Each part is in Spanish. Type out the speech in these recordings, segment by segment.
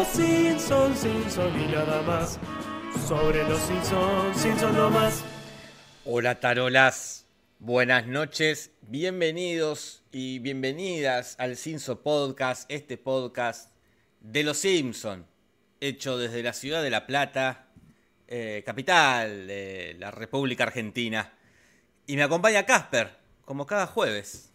los Simpsons, Simpsons y nada más. Sobre los Simpsons, Simpsons no más. Hola tarolas, buenas noches, bienvenidos y bienvenidas al Simpson Podcast, este podcast de los Simpson, hecho desde la ciudad de La Plata, eh, capital de la República Argentina. Y me acompaña Casper, como cada jueves.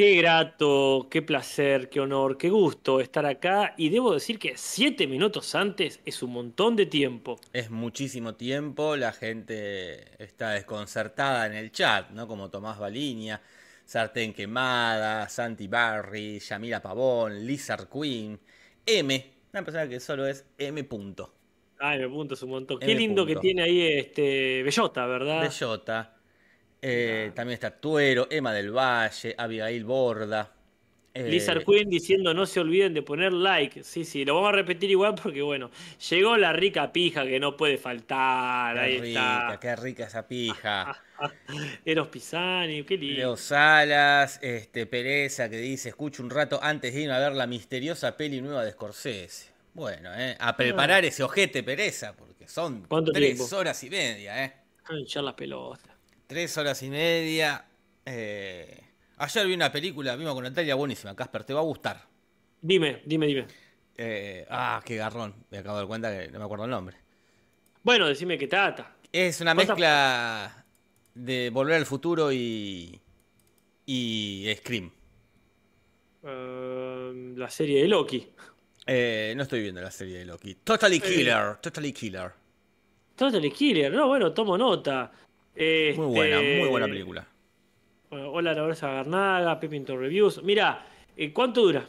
Qué grato, qué placer, qué honor, qué gusto estar acá. Y debo decir que siete minutos antes es un montón de tiempo. Es muchísimo tiempo, la gente está desconcertada en el chat, ¿no? Como Tomás Baliña, Sartén Quemada, Santi Barry, Yamila Pavón, Lizard Queen, M, una persona que solo es M. Punto. Ay, me punto es un montón. M Qué lindo que tiene ahí este Bellota, ¿verdad? Bellota. Eh, también está Tuero, Emma del Valle, Abigail Borda. eh, Lizard Queen diciendo no se olviden de poner like. Sí, sí, lo vamos a repetir igual porque bueno, llegó la rica pija que no puede faltar. Qué Ahí rica, está. qué rica esa pija. Eros Pisani, qué lindo. Leo Salas, este, Pereza que dice, escucho un rato antes de irme a ver la misteriosa peli nueva de Scorsese. Bueno, eh, a preparar ese ojete Pereza, porque son ¿Cuánto tres tiempo? horas y media, ¿eh? A hinchar las pelotas. Tres horas y media. eh, Ayer vi una película, vimos con Natalia, buenísima, Casper, te va a gustar. Dime, dime, dime. Eh, ah, qué garrón, me acabo de dar cuenta que no me acuerdo el nombre. Bueno, decime qué trata. Es una mezcla de Volver al Futuro y, y Scream. Eh, la serie de Loki. Eh, no estoy viendo la serie de Loki. Totally Killer, Totally Killer. Totally Killer, no, bueno, tomo nota. Este, Muy buena, muy buena película. Bueno, hola, Laura Garnaga, Pepinto Reviews. Mira, eh, ¿cuánto dura?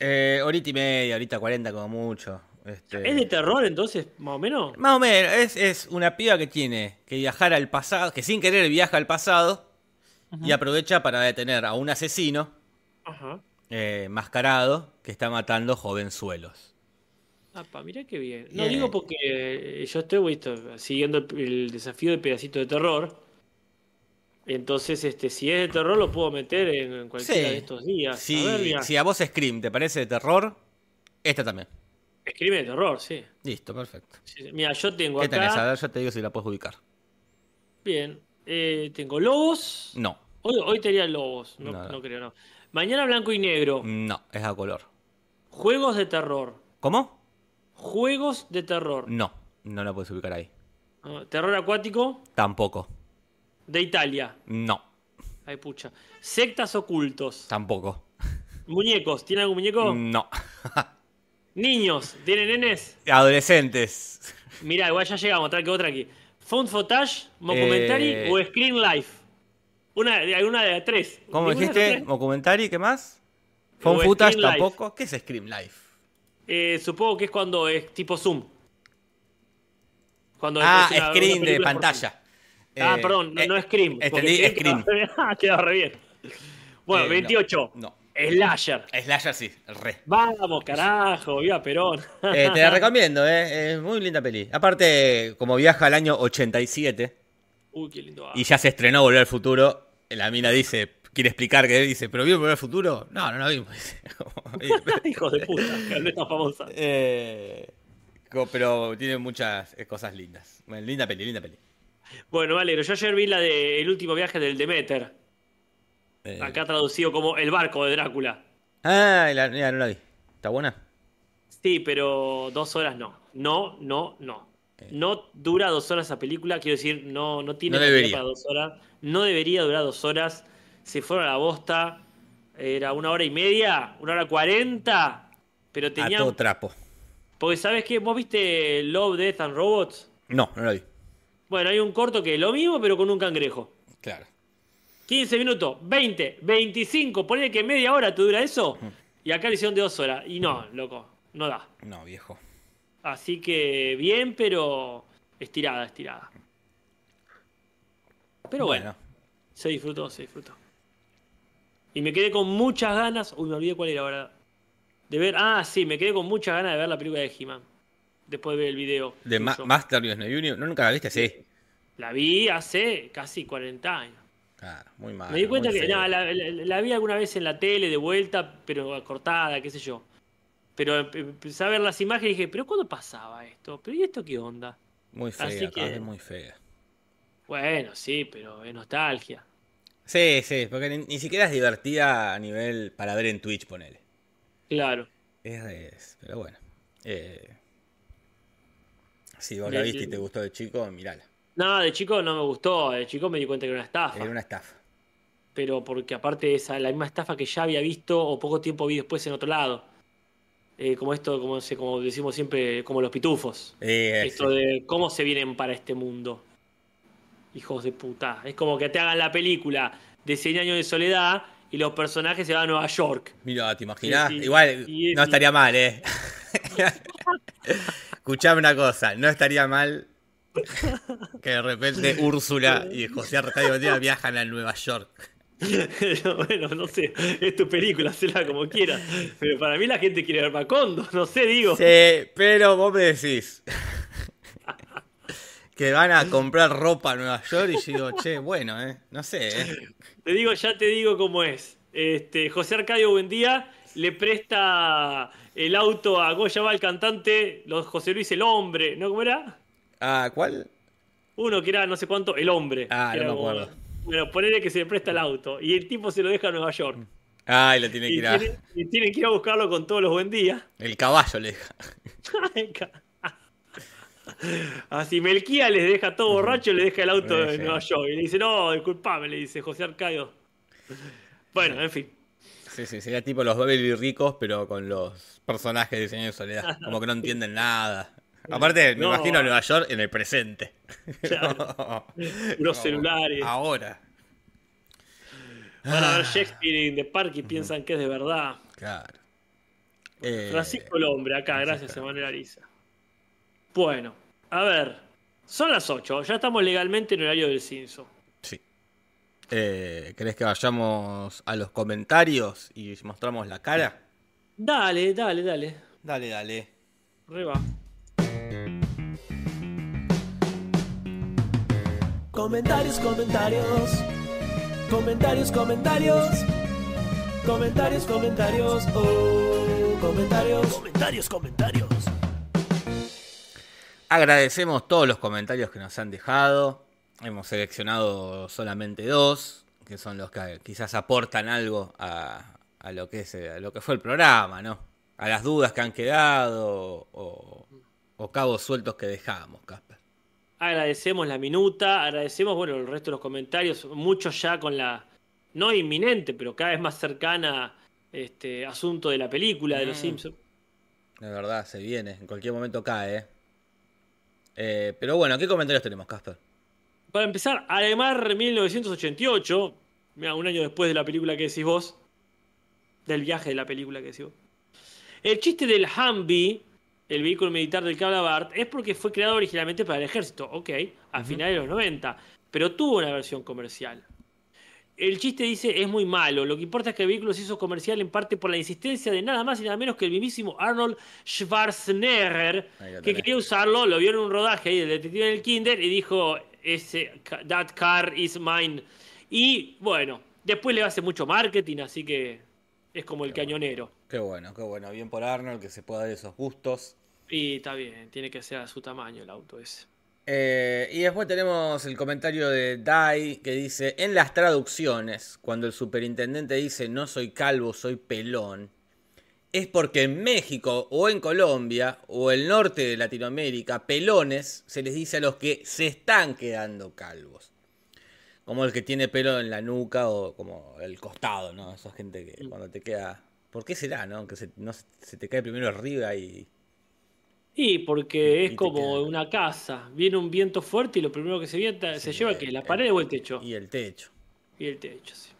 Eh, horita y media, horita cuarenta como mucho. Este, ¿Es de terror entonces, más o menos? Más o menos, es, es una piba que tiene que viajar al pasado, que sin querer viaja al pasado y aprovecha para detener a un asesino Ajá. eh, mascarado que está matando jovenzuelos. Apa, mirá qué bien. No Bien. digo porque eh, yo estoy visto, siguiendo el, el desafío de pedacito de terror. Entonces, este, si es de terror, lo puedo meter en, en cualquiera Sí. de estos días. Si, A ver, si a vos Scream te parece de terror, esta también. Escribe de terror, sí. Listo, perfecto. Sí, sí. Mira, yo tengo ¿Qué acá. tenés? A ver, yo te digo si la puedes ubicar. Bien. eh, tengo Lobos. No, Hoy, hoy te haría Lobos. No, No, no. no creo, no. Mañana Blanco y Negro. no, es a color. Juegos de terror. ¿Cómo? Juegos de terror. No, no la puedes ubicar ahí. Ah, Terror acuático Tampoco. de Italia. No, Ay, pucha. Sectas ocultos. tampoco. Muñecos. ¿Tiene algún muñeco? No. Niños. ¿Tienen nenes? Adolescentes. Mirá, igual ya llegamos. Otra que otra aquí. Found Footage, Mockumentary Eh. o Screen Life. Una, de- alguna de las tres. ¿Cómo ¿Ninguna de las dijiste? ¿Documentary? ¿Qué más? ¿Phone O footage Screen tampoco? ¿Qué es Scream Life? Eh, supongo que es cuando es tipo Zoom. Cuando Ah, es screen de pantalla. Ah, perdón, no, no porque Entendí, Scream. quedaba- Quedaba re bien. Bueno, Eh, no, 28. No. Slasher. Slasher sí, re. Vamos, carajo, viva Perón. Eh, te la recomiendo, eh. Es muy linda peli. Aparte, como viaja al año 87 Uy, qué lindo. y ya se estrenó Volver al Futuro, la mina dice, quiere explicar que dice, ¿pero Volver al Futuro? No, no la vimos. dice. Hijo de puta, no es tan famosa. Eh, pero tiene muchas eh, cosas lindas. Bueno, linda peli, linda peli. Bueno, me alegro. Yo ayer vi la de El último viaje del Demeter. Eh, Acá traducido como El barco de Drácula. Ah, la, mira, no la vi. ¿Está buena? Sí, pero dos horas no. No, no, no. No dura dos horas esa película, quiero decir, no, no tiene No debería. para dos horas. No debería durar dos horas. Se fueron a la bosta. Era una hora y media, una hora cuarenta. Pero A tenían. todo trapo. Porque, ¿sabes qué? ¿Vos viste Love, Death and Robots? No, no la vi. Bueno, hay un corto que es lo mismo, pero con un cangrejo. Claro. 15 minutos, 20, 25, ponele que media hora te dura eso. Y acá le hicieron de dos horas. Y no, loco, no da. No, viejo. Así que bien, pero estirada, estirada. Pero bueno, se disfrutó, se disfrutó. Y me quedé con muchas ganas. Uy, me olvidé cuál era ahora. De ver. Ah, sí, me quedé con muchas ganas de ver la película de He-Man. Después de ver el video. De Ma. Master Union. ¿No nunca la viste? Sí. La vi hace casi 40 años. Claro, muy mal. Me di cuenta que no, la, la- la vi alguna vez en la tele de vuelta, pero cortada, qué sé yo. Pero empecé a ver las imágenes y dije, ¿pero cuándo pasaba esto? ¿Pero y esto qué onda? Muy fea, Así que- vez muy fea. Bueno, sí, pero es nostalgia. Sí, sí, porque ni, ni siquiera es divertida a nivel para ver en Twitch, ponele. Claro. Es, es- pero bueno. Eh, si vos la viste y te gustó de chico, mirala. No, de chico no me gustó. De chico me di cuenta que era una estafa. Era una estafa. Pero porque aparte es la misma estafa que ya había visto o poco tiempo vi después en otro lado. Eh, como esto, como, como decimos siempre, como los pitufos. Eh, Esto sí. de cómo se vienen para este mundo. Hijos de puta. Es como que te hagan la película de 100 años de soledad y los personajes se van a Nueva York. Mira, ¿te imaginas? Sí, sí. Igual no estaría mal, ¿eh? Escuchame una cosa, no estaría mal que de repente Úrsula y José Botella viajan a Nueva York. bueno, no sé, es tu película, hacela como quieras. Pero para mí la gente quiere ver Macondo, no sé, digo. Sí, pero vos me decís que van a comprar ropa a Nueva York y yo digo, che, bueno, ¿eh? No sé, ¿eh? Te digo, ya te digo cómo es. Este, José Arcadio Buendía le presta el auto a ¿cómo se llama el cantante? Los José Luis el hombre, ¿no? ¿Cómo era? Ah, ¿cuál? Uno que era no sé cuánto, el hombre. Ah, no me como- acuerdo. Bueno, ponele que se le presta el auto y el tipo se lo deja a Nueva York. Ay, lo tiene que Y ir a... tiene, y tiene que ir a buscarlo con todos los buen días. El caballo le deja. Así Melquía les deja todo borracho, le deja el auto en Nueva York. Y le dice, no, disculpame, le dice José Arcadio. Bueno, en fin. Sí, sí, sería tipo los Beverly ricos, pero con los personajes de Señor de Soledad. Como que no entienden nada. Aparte, me No. imagino a Nueva York en el presente. Claro. Los celulares. Ahora. Van a ver Ah. Shakespeare in the Park y piensan que es de verdad. Claro. Eh, Francisco el hombre, acá, gracias Emanuel Ariza. Bueno, a ver. Son las 8, ya estamos legalmente en horario del Cinso. Sí. Eh, ¿Querés que vayamos a los comentarios y mostramos la cara? Dale, dale, dale. Dale, dale. Re va. Comentarios, comentarios. Comentarios, comentarios. Comentarios, comentarios. Oh, comentarios. Comentarios, comentarios. Agradecemos todos los comentarios que nos han dejado. Hemos seleccionado solamente dos, que son los que quizás aportan algo a, a lo que es a lo que fue el programa, ¿no? A las dudas que han quedado o, o cabos sueltos que dejamos, Casper. Agradecemos la minuta, agradecemos, bueno, el resto de los comentarios, muchos ya con la, no inminente, pero cada vez más cercana, este asunto de la película de los Mm. Simpsons. De verdad, se viene, en cualquier momento cae, ¿eh? Eh, pero bueno, ¿qué comentarios tenemos, Casper? Para empezar, Ademar 1988, mira, un año después de la película que decís vos, del viaje de la película que decís vos. El chiste del Humvee, el vehículo militar del que habla Bart, es porque fue creado originalmente para el ejército, ok, a finales de los 90, pero tuvo una versión comercial. El chiste dice es muy malo, lo que importa es que el vehículo se hizo comercial en parte por la insistencia de nada más y nada menos que el mismísimo Arnold Schwarzenegger, que quería usarlo, lo vio en un rodaje ahí del detective del Kinder y dijo, ese, that car is mine. Y bueno, después le hace mucho marketing, así que es como el cañonero. Qué bueno, qué bueno. Bien por Arnold que se pueda dar esos gustos. Y está bien, tiene que ser a su tamaño el auto ese. Eh, y después tenemos el comentario de Dai que dice, en las traducciones, cuando el superintendente dice no soy calvo, soy pelón, es porque en México o en Colombia o el norte de Latinoamérica, pelones se les dice a los que se están quedando calvos. Como el que tiene pelo en la nuca o como el costado, ¿no? Esa gente que cuando te queda... ¿Por qué será, no? Que se, no se- se te cae primero arriba y... Y porque es como queda. una casa. Viene un viento fuerte y lo primero que se, vienta, se lleva que la pared o el techo. Y el techo. Y el techo, sí.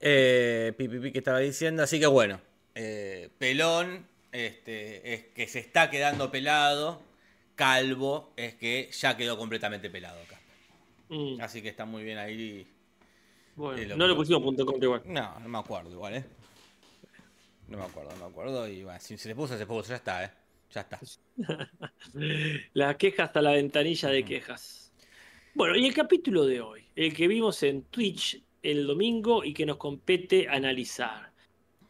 Eh, pi, pi, pi, que estaba diciendo. Así que bueno, eh, pelón este, es que se está quedando pelado. Calvo es que ya quedó completamente pelado acá. Mm, Así que está muy bien ahí. bueno, lo no que- le pusimos punto contra igual. No, no me acuerdo igual, ¿eh? No me acuerdo, no me acuerdo. Y bueno, si se le puso, se puso, ya está, ¿eh? Ya está. La queja hasta la ventanilla de quejas. Bueno, y el capítulo de hoy, el que vimos en Twitch el domingo y que nos compete analizar.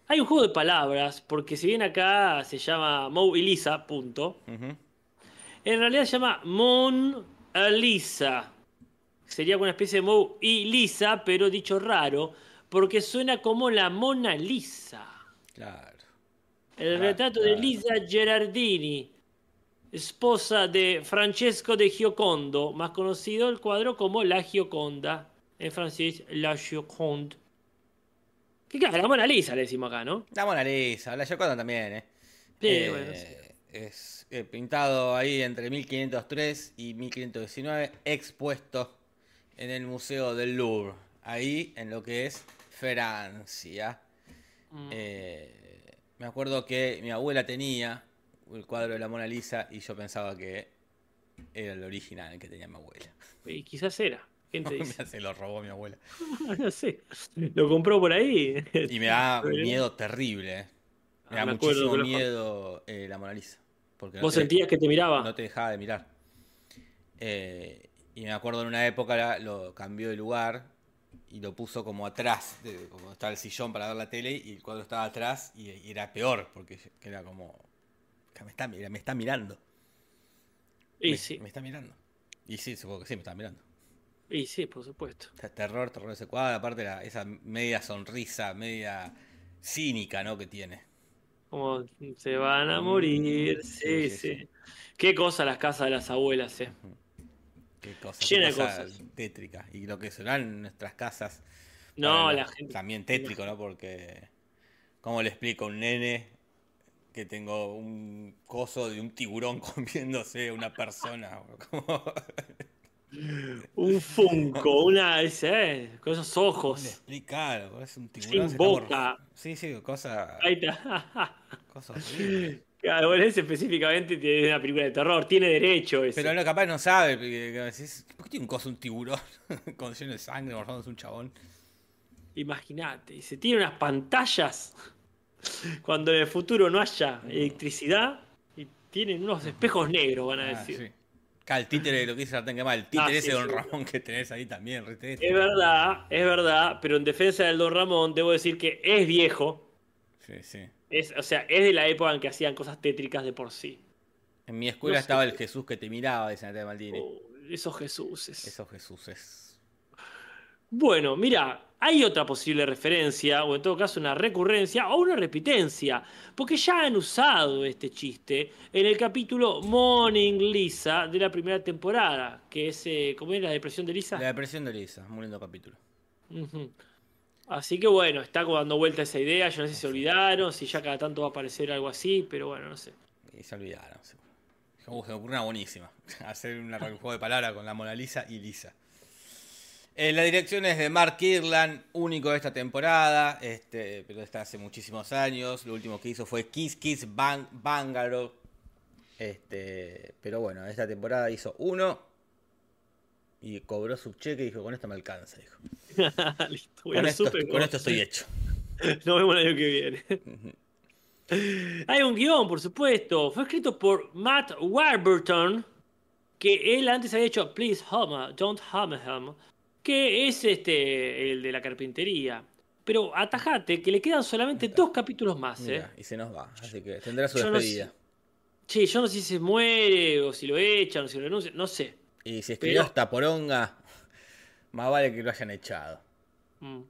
Hay un juego de palabras, porque si bien acá se llama Mo y Lisa, punto, en realidad se llama Mon Lisa. Sería una especie de Mo y Lisa, pero dicho raro, porque suena como la Mona Lisa. Claro. El retrato de. Lisa Gerardini, esposa de Francesco de Giocondo, más conocido el cuadro como La Gioconda, en francés La Gioconde. Que claro, la Mona Lisa le decimos acá, ¿no? La Mona Lisa, la Gioconda también, ¿eh? Sí, Eh, bueno, sí. Es eh, pintado ahí entre 1503 y 1519, expuesto en el Museo del Louvre, ahí en lo que es Francia. Mm. Eh, me acuerdo que mi abuela tenía el cuadro de la Mona Lisa y yo pensaba que era el original el que tenía mi abuela. Y quizás era. ¿Quién te dice? Se lo robó mi abuela. no sé. Lo compró por ahí. Y me da miedo terrible, ¿eh? Me Ah, da me muchísimo miedo eh, la Mona Lisa. Porque no ¿Vos te- sentías que te miraba? no te dejaba de mirar. Eh, y me acuerdo en una época la- lo cambió de lugar y lo puso como atrás, de, como estaba el sillón para ver la tele y el cuadro estaba atrás y, y era peor porque que era como que me está, me está mirando. y me, sí, me está mirando. Y sí, supongo que sí, me está mirando. y sí, por supuesto. Terror, terror ese cuadro, aparte la- esa media sonrisa, media cínica, ¿no? que tiene. Como se van a morir. Mm, Sí, sí, sí. sí, Qué cosa las casas de las abuelas, eh. Qué cosa, Llena qué de cosa cosas. tétrica. Y lo que serán nuestras casas. No, la gente. También tétrico, ¿no? Porque. ¿Cómo le explico a un nene que tengo un coso de un tiburón comiéndose a una persona? Como- Un funko, una. eh, con esos ¿Cómo le ojos. explicar? Es un tiburón. Sin boca. Sí, sí, cosa. Ahí está. cosa horrible. Claro, bueno, ese específicamente tiene una película de terror, tiene derecho ese. Pero no, capaz no sabe. ¿Por qué tiene un coso un tiburón con lleno de sangre mordándose un chabón? Imagínate, se tiene unas pantallas cuando en el futuro no haya electricidad y tienen unos espejos negros, van a Ah, decir. sí. Acá el títere, lo que dice Sartén Quemal, el títere Ah, ese sí, Don sí. Ramón que tenés ahí también, tétrico. Es verdad, es verdad, pero en defensa del Don Ramón debo decir que es viejo, Sí, sí. Es, o sea, es de la época en que hacían cosas tétricas de por sí. En mi escuela No sé. estaba el Jesús que te miraba, dice Natalia Maldini. Oh, esos Jesuses. Esos Jesuses. Bueno, mira, hay otra posible referencia, o en todo caso una recurrencia, o una repitencia, porque ya han usado este chiste en el capítulo Morning Lisa de la primera temporada, que es, eh, ¿cómo es la depresión de Lisa? La depresión de Lisa, muy lindo capítulo. Así que bueno, está dando vuelta esa idea, yo no sé si se olvidaron, si ya cada tanto va a aparecer algo así, pero bueno, no sé. Y se olvidaron. Uh, se me ocurrió una buenísima. Hacer una- un juego de palabras con la Mona Lisa y Lisa. Eh, la dirección es de Mark Kirlan, único de esta temporada, este, pero está hace muchísimos años. Lo último que hizo fue Kiss Kiss Bang. Este, pero bueno, esta temporada hizo uno y cobró su cheque y dijo, con esto me alcanza, dijo. Listo, Con esto, súper, con esto estoy hecho. Nos vemos el año que viene. Hay un guion, por supuesto. Fue escrito por Matt Warburton, que él antes había hecho Please Homer, Don't Hammer Him, que es este el de la carpintería. Pero atajate que le quedan solamente dos capítulos más, ¿eh? Y se nos va, así que tendrá su Yo no despedida. sé. Che, yo no sé si se muere o si lo echan o si renuncia, no sé. Y si escribió Pero- esta poronga, más vale que lo hayan echado. Mm.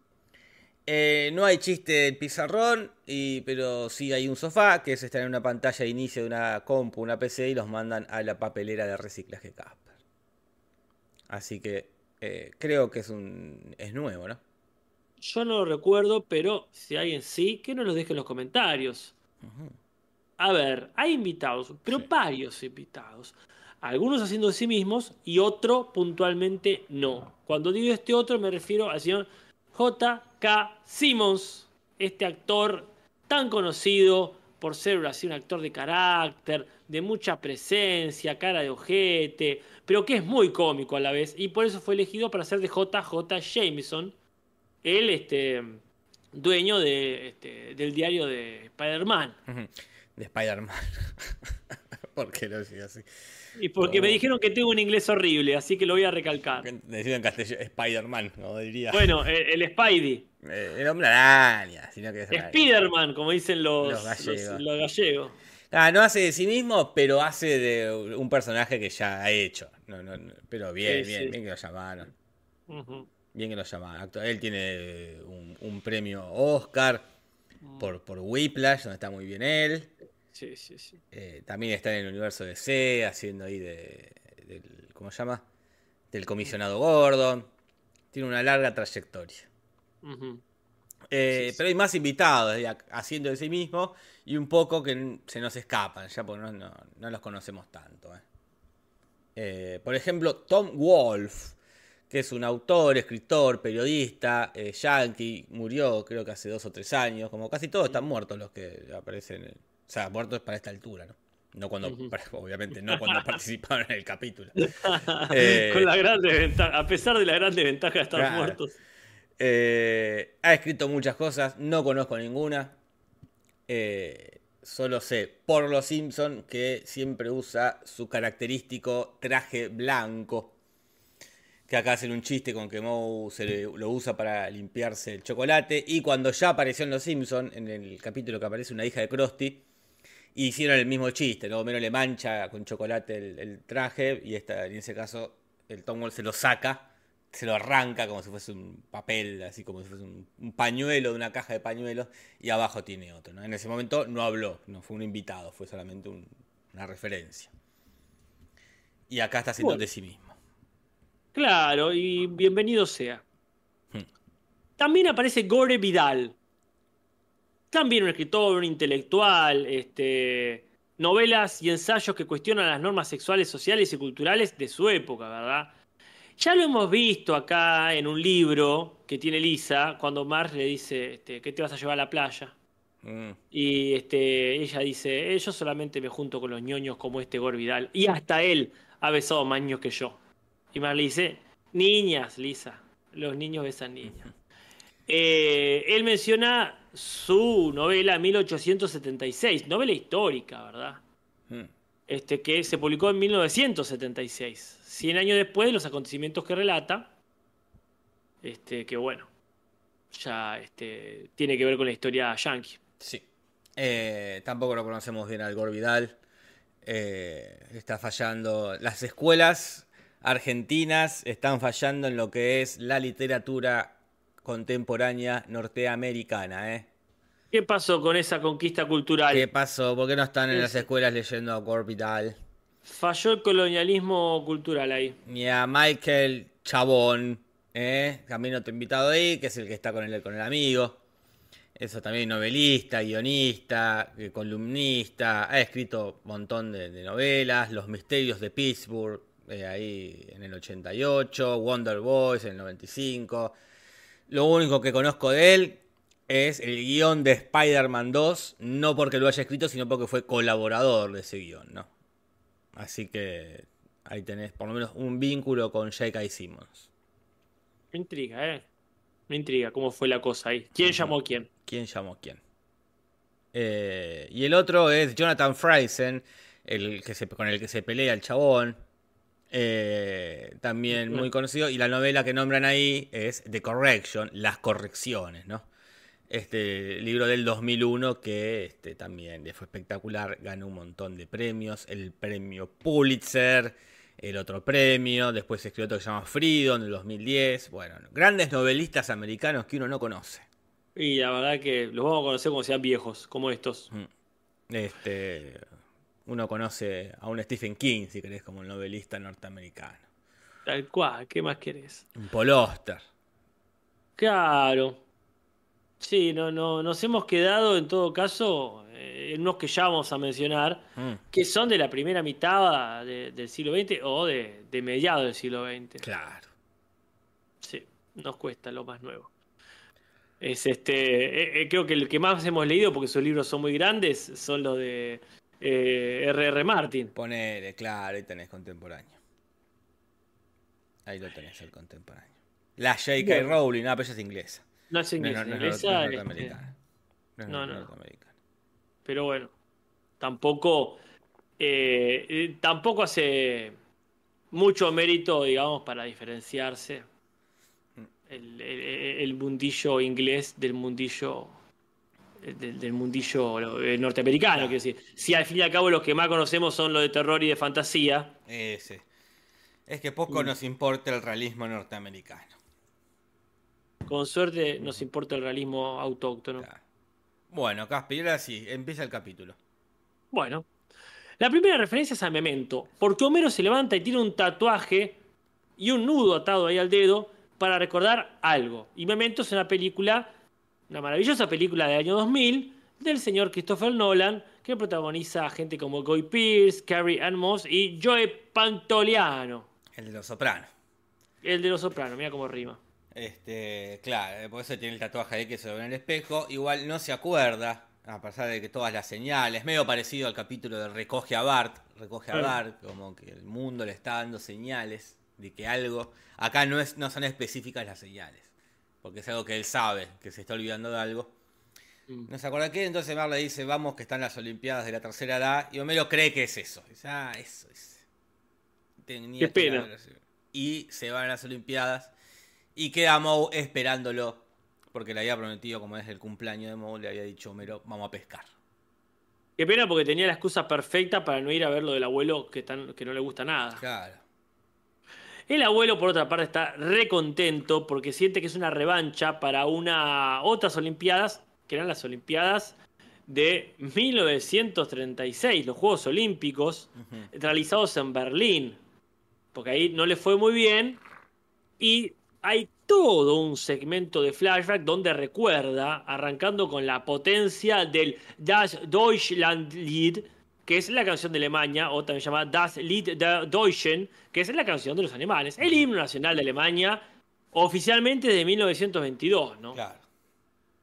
Eh, no hay chiste del pizarrón, y, pero sí hay un sofá que es estar en una pantalla de inicio de una compu, una PC y los mandan a la papelera de reciclaje Casper. Así que eh, creo que es un es nuevo, ¿no? Yo no lo recuerdo, pero si alguien sí, que nos lo deje en los comentarios. A ver, hay invitados, pero Sí. varios invitados. Algunos haciendo de sí mismos y otro puntualmente no. Cuando digo este otro me refiero al señor J.K. Simmons, este actor tan conocido por ser un actor de carácter, de mucha presencia, cara de ojete, pero que es muy cómico a la vez y por eso fue elegido para ser de J.J. Jameson, el este, dueño de, este, del diario de Spider-Man. De Spider-Man. ¿Por qué lo así? Y porque me No. dijeron que tengo un inglés horrible, así que lo voy a recalcar. Decía en castellano Spider-Man, como diría. Bueno, el, el Spidey. Eh, el hombre araña, sino que es araña. Spiderman, como dicen los, Los gallegos. los- los gallegos. Ah, no hace de sí mismo, pero hace de un personaje que ya ha hecho. No, no, pero bien, Sí, bien, sí. bien que lo llamaron. Bien que lo llamaron. Él tiene un, un premio Oscar por, por Whiplash, donde está muy bien él. Sí, sí, sí. Eh, también está en el universo de C, haciendo ahí de, del, ¿cómo se llama? Del comisionado Gordon. Tiene una larga trayectoria. Eh, Sí, sí. Pero hay más invitados eh, ac- haciendo de sí mismo y un poco que se nos escapan, ya porque no, no- no los conocemos tanto. por ejemplo, Tom Wolfe, que es un autor, escritor, periodista, yankee, murió creo que hace dos o tres años, como casi todos están muertos los que aparecen, en- o sea, muertos para esta altura, ¿no? No cuando, obviamente, no cuando participaron en el capítulo. Eh, Con la gran desventaja, a pesar de la gran desventaja de estar Claro. muertos. Eh, ha escrito muchas cosas, no conozco ninguna. Eh, solo sé por los Simpson que siempre usa su característico traje blanco. Que acá hacen un chiste con que Moe se le- lo usa para limpiarse el chocolate. Y cuando ya apareció en Los Simpson, en el capítulo que aparece una hija de Krusty, hicieron el mismo chiste, ¿no? Homero le mancha con chocolate el, el traje y esta, en ese caso el Tom Wolfe se lo saca, se lo arranca como si fuese un papel, así como si fuese un, un pañuelo de una caja de pañuelos y abajo tiene otro, ¿no? En ese momento no habló, no fue un invitado, fue solamente un- una referencia. Y acá está haciendo Bueno. de sí mismo. Claro, y bienvenido sea. Hmm. También aparece Gore Vidal. También un escritor, un intelectual, este, novelas y ensayos que cuestionan las normas sexuales, sociales y culturales de su época, ¿verdad? Ya lo hemos visto acá en un libro que tiene Lisa, cuando Marge le dice, este, ¿qué te vas a llevar a la playa? Mm, Y este, ella dice, "Eh, yo solamente me junto con los ñoños como este Gore Vidal. Y hasta él ha besado más ños que yo. Y más le dice, niñas, Lisa. Los niños besan niñas. Eh, él menciona su novela 1876, novela histórica, ¿verdad? mm. Este, que se publicó en 1976, 100 años después de los acontecimientos que relata, este, que bueno, ya este, tiene que ver con la historia yankee. Sí. Eh, tampoco lo conocemos bien al Gore Vidal. Eh, está fallando. Las escuelas argentinas están fallando en lo que es la literatura contemporánea norteamericana. ¿eh? ¿Qué pasó con esa conquista cultural? ¿Qué pasó? ¿Por qué no están en las Sí. escuelas leyendo a? Falló el colonialismo cultural ahí. Ni a Michael Chabón. ¿eh? También otro invitado ahí, que es el que está con el, con el amigo. Eso también novelista, guionista, eh, columnista, ha escrito un montón de, de novelas, Los Misterios de Pittsburgh, eh, ahí en el 88, Wonder Boys en el 95. Lo único que conozco de él es el guion de Spider-Man 2, no porque lo haya escrito, sino porque fue colaborador de ese guion, ¿no? Así que ahí tenés por lo menos un vínculo con J.K. Simmons. Me intriga, ¿eh? Me intriga cómo fue la cosa ahí. ¿Quién llamó a quién? ¿Quién llamó a quién? Eh, y el otro es Jonathan Friesen, el que se, con el que se pelea el chabón. Eh, también muy conocido. Y la novela que nombran ahí es The Correction, Las Correcciones, ¿no? Este libro del 2001 que este, también fue espectacular, ganó un montón de premios, el premio Pulitzer, el otro premio, después escribió otro que se llama Freedom del 2010, bueno, grandes novelistas americanos que uno no conoce. Y la verdad que los vamos a conocer como sean viejos, como estos. Este, uno conoce a un Stephen King, si querés, como el novelista norteamericano. Tal cual, ¿qué más querés? Un Paul Auster. Claro. Sí, no, no, nos hemos quedado en todo caso eh, en unos que ya vamos a mencionar, Mm, que son de la primera mitad de- del siglo XX o de, de mediados del siglo XX. claro. Sí, nos cuesta lo más nuevo. Es este, eh, eh, creo que el que más hemos leído, porque sus libros son muy grandes, son los de eh, R.R. Martin. Ponele, claro, ahí tenés contemporáneo. Ahí lo tenés, el contemporáneo. La J.K. Bueno. Rowling, no, pero ella es inglesa. No es inglesa, no, no, no, inglesa, no es norteamericana. No es no, no. norteamericana. pero bueno, tampoco eh, eh, tampoco hace mucho mérito, digamos, para diferenciarse el, el- el mundillo inglés del mundillo del, del mundillo eh, norteamericano, Claro. quiero decir. Si al fin y al cabo los que más conocemos son los de terror y de fantasía, Ese. Es que poco Mm. nos importa el realismo norteamericano. con suerte nos importa el realismo autóctono. Claro. Bueno, Caspi, ahora sí, empieza el capítulo. Bueno, la primera referencia es a Memento, porque Homero se levanta y tiene un tatuaje y un nudo atado ahí al dedo para recordar algo. Y Memento es una película, una maravillosa película del año 2000 del señor Christopher Nolan, que protagoniza a gente como Guy Pearce, Carrie Ann Moss y Joe Pantoliano, El de los sopranos. el de Los Sopranos, mira cómo rima. Este, claro, eh, por eso tiene el tatuaje ahí que se ve en el espejo. Igual no se acuerda, a pesar de que todas las señales, medio parecido al capítulo de Recoge a Bart, Recoge a Claro. Bart, como que el mundo le está dando señales de que algo. Acá no, es, no son específicas las señales, porque es algo que él sabe, que se está olvidando de algo. Mm. No se acuerda qué, entonces Bart le dice, vamos que están las Olimpiadas de la tercera edad, y Homero cree que es eso. Dice, ah, eso es. Tenía Qué pena. Y se van a las Olimpiadas. Y queda Moe esperándolo. Porque le había prometido, como es el cumpleaños de Moe, le había dicho Homero, vamos a pescar. Qué pena porque tenía la excusa perfecta para no ir a ver lo del abuelo que, tan- que no le gusta nada. Claro. El abuelo, por otra parte, está re contento porque siente que es una revancha para una otras Olimpiadas, que eran las Olimpiadas de 1936, los Juegos Olímpicos, realizados en Berlín. Porque ahí no le fue muy bien. Y hay todo un segmento de flashback donde recuerda, arrancando con la potencia del Das Deutschlandlied, que es la canción de Alemania, o también llamada Das Lied der Deutschen, que es la canción de los alemanes, el himno nacional de Alemania, oficialmente desde 1922, ¿no? Claro.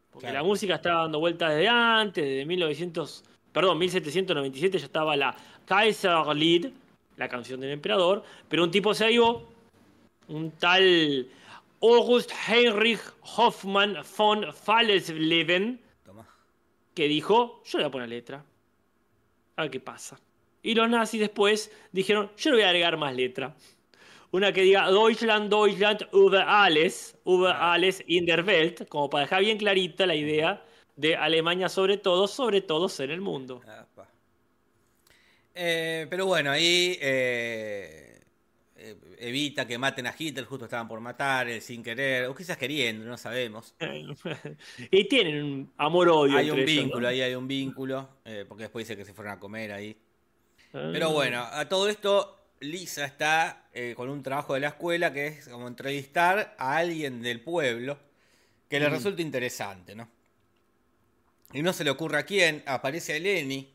Porque claro. la música estaba dando vueltas desde antes, desde 1900, perdón, 1797 ya estaba la Kaiserlied, la canción del emperador, pero un tipo se avivó, un tal August Heinrich Hoffmann von Fallesleben, que dijo, yo le voy a poner letra. A ver qué pasa. Y los nazis después dijeron, yo le voy a agregar más letra. Una que diga Deutschland, Deutschland, über alles, über alles in der Welt, como para dejar bien clarita la idea de Alemania sobre todo, sobre todos en el mundo. Eh, pero bueno, ahí eh, evita que maten a Hitler, justo estaban por matar, él sin querer, o quizás queriendo, no sabemos. y tienen un amor-odio. Hay un ellos, vínculo, ¿no? ahí hay un vínculo, eh, porque después dice que se fueron a comer ahí. Ah. Pero bueno, a todo esto, Lisa está eh, con un trabajo de la escuela que es como entrevistar a alguien del pueblo que le Mm. resulta interesante, ¿no? Y no se le ocurre a quién, aparece a Lenny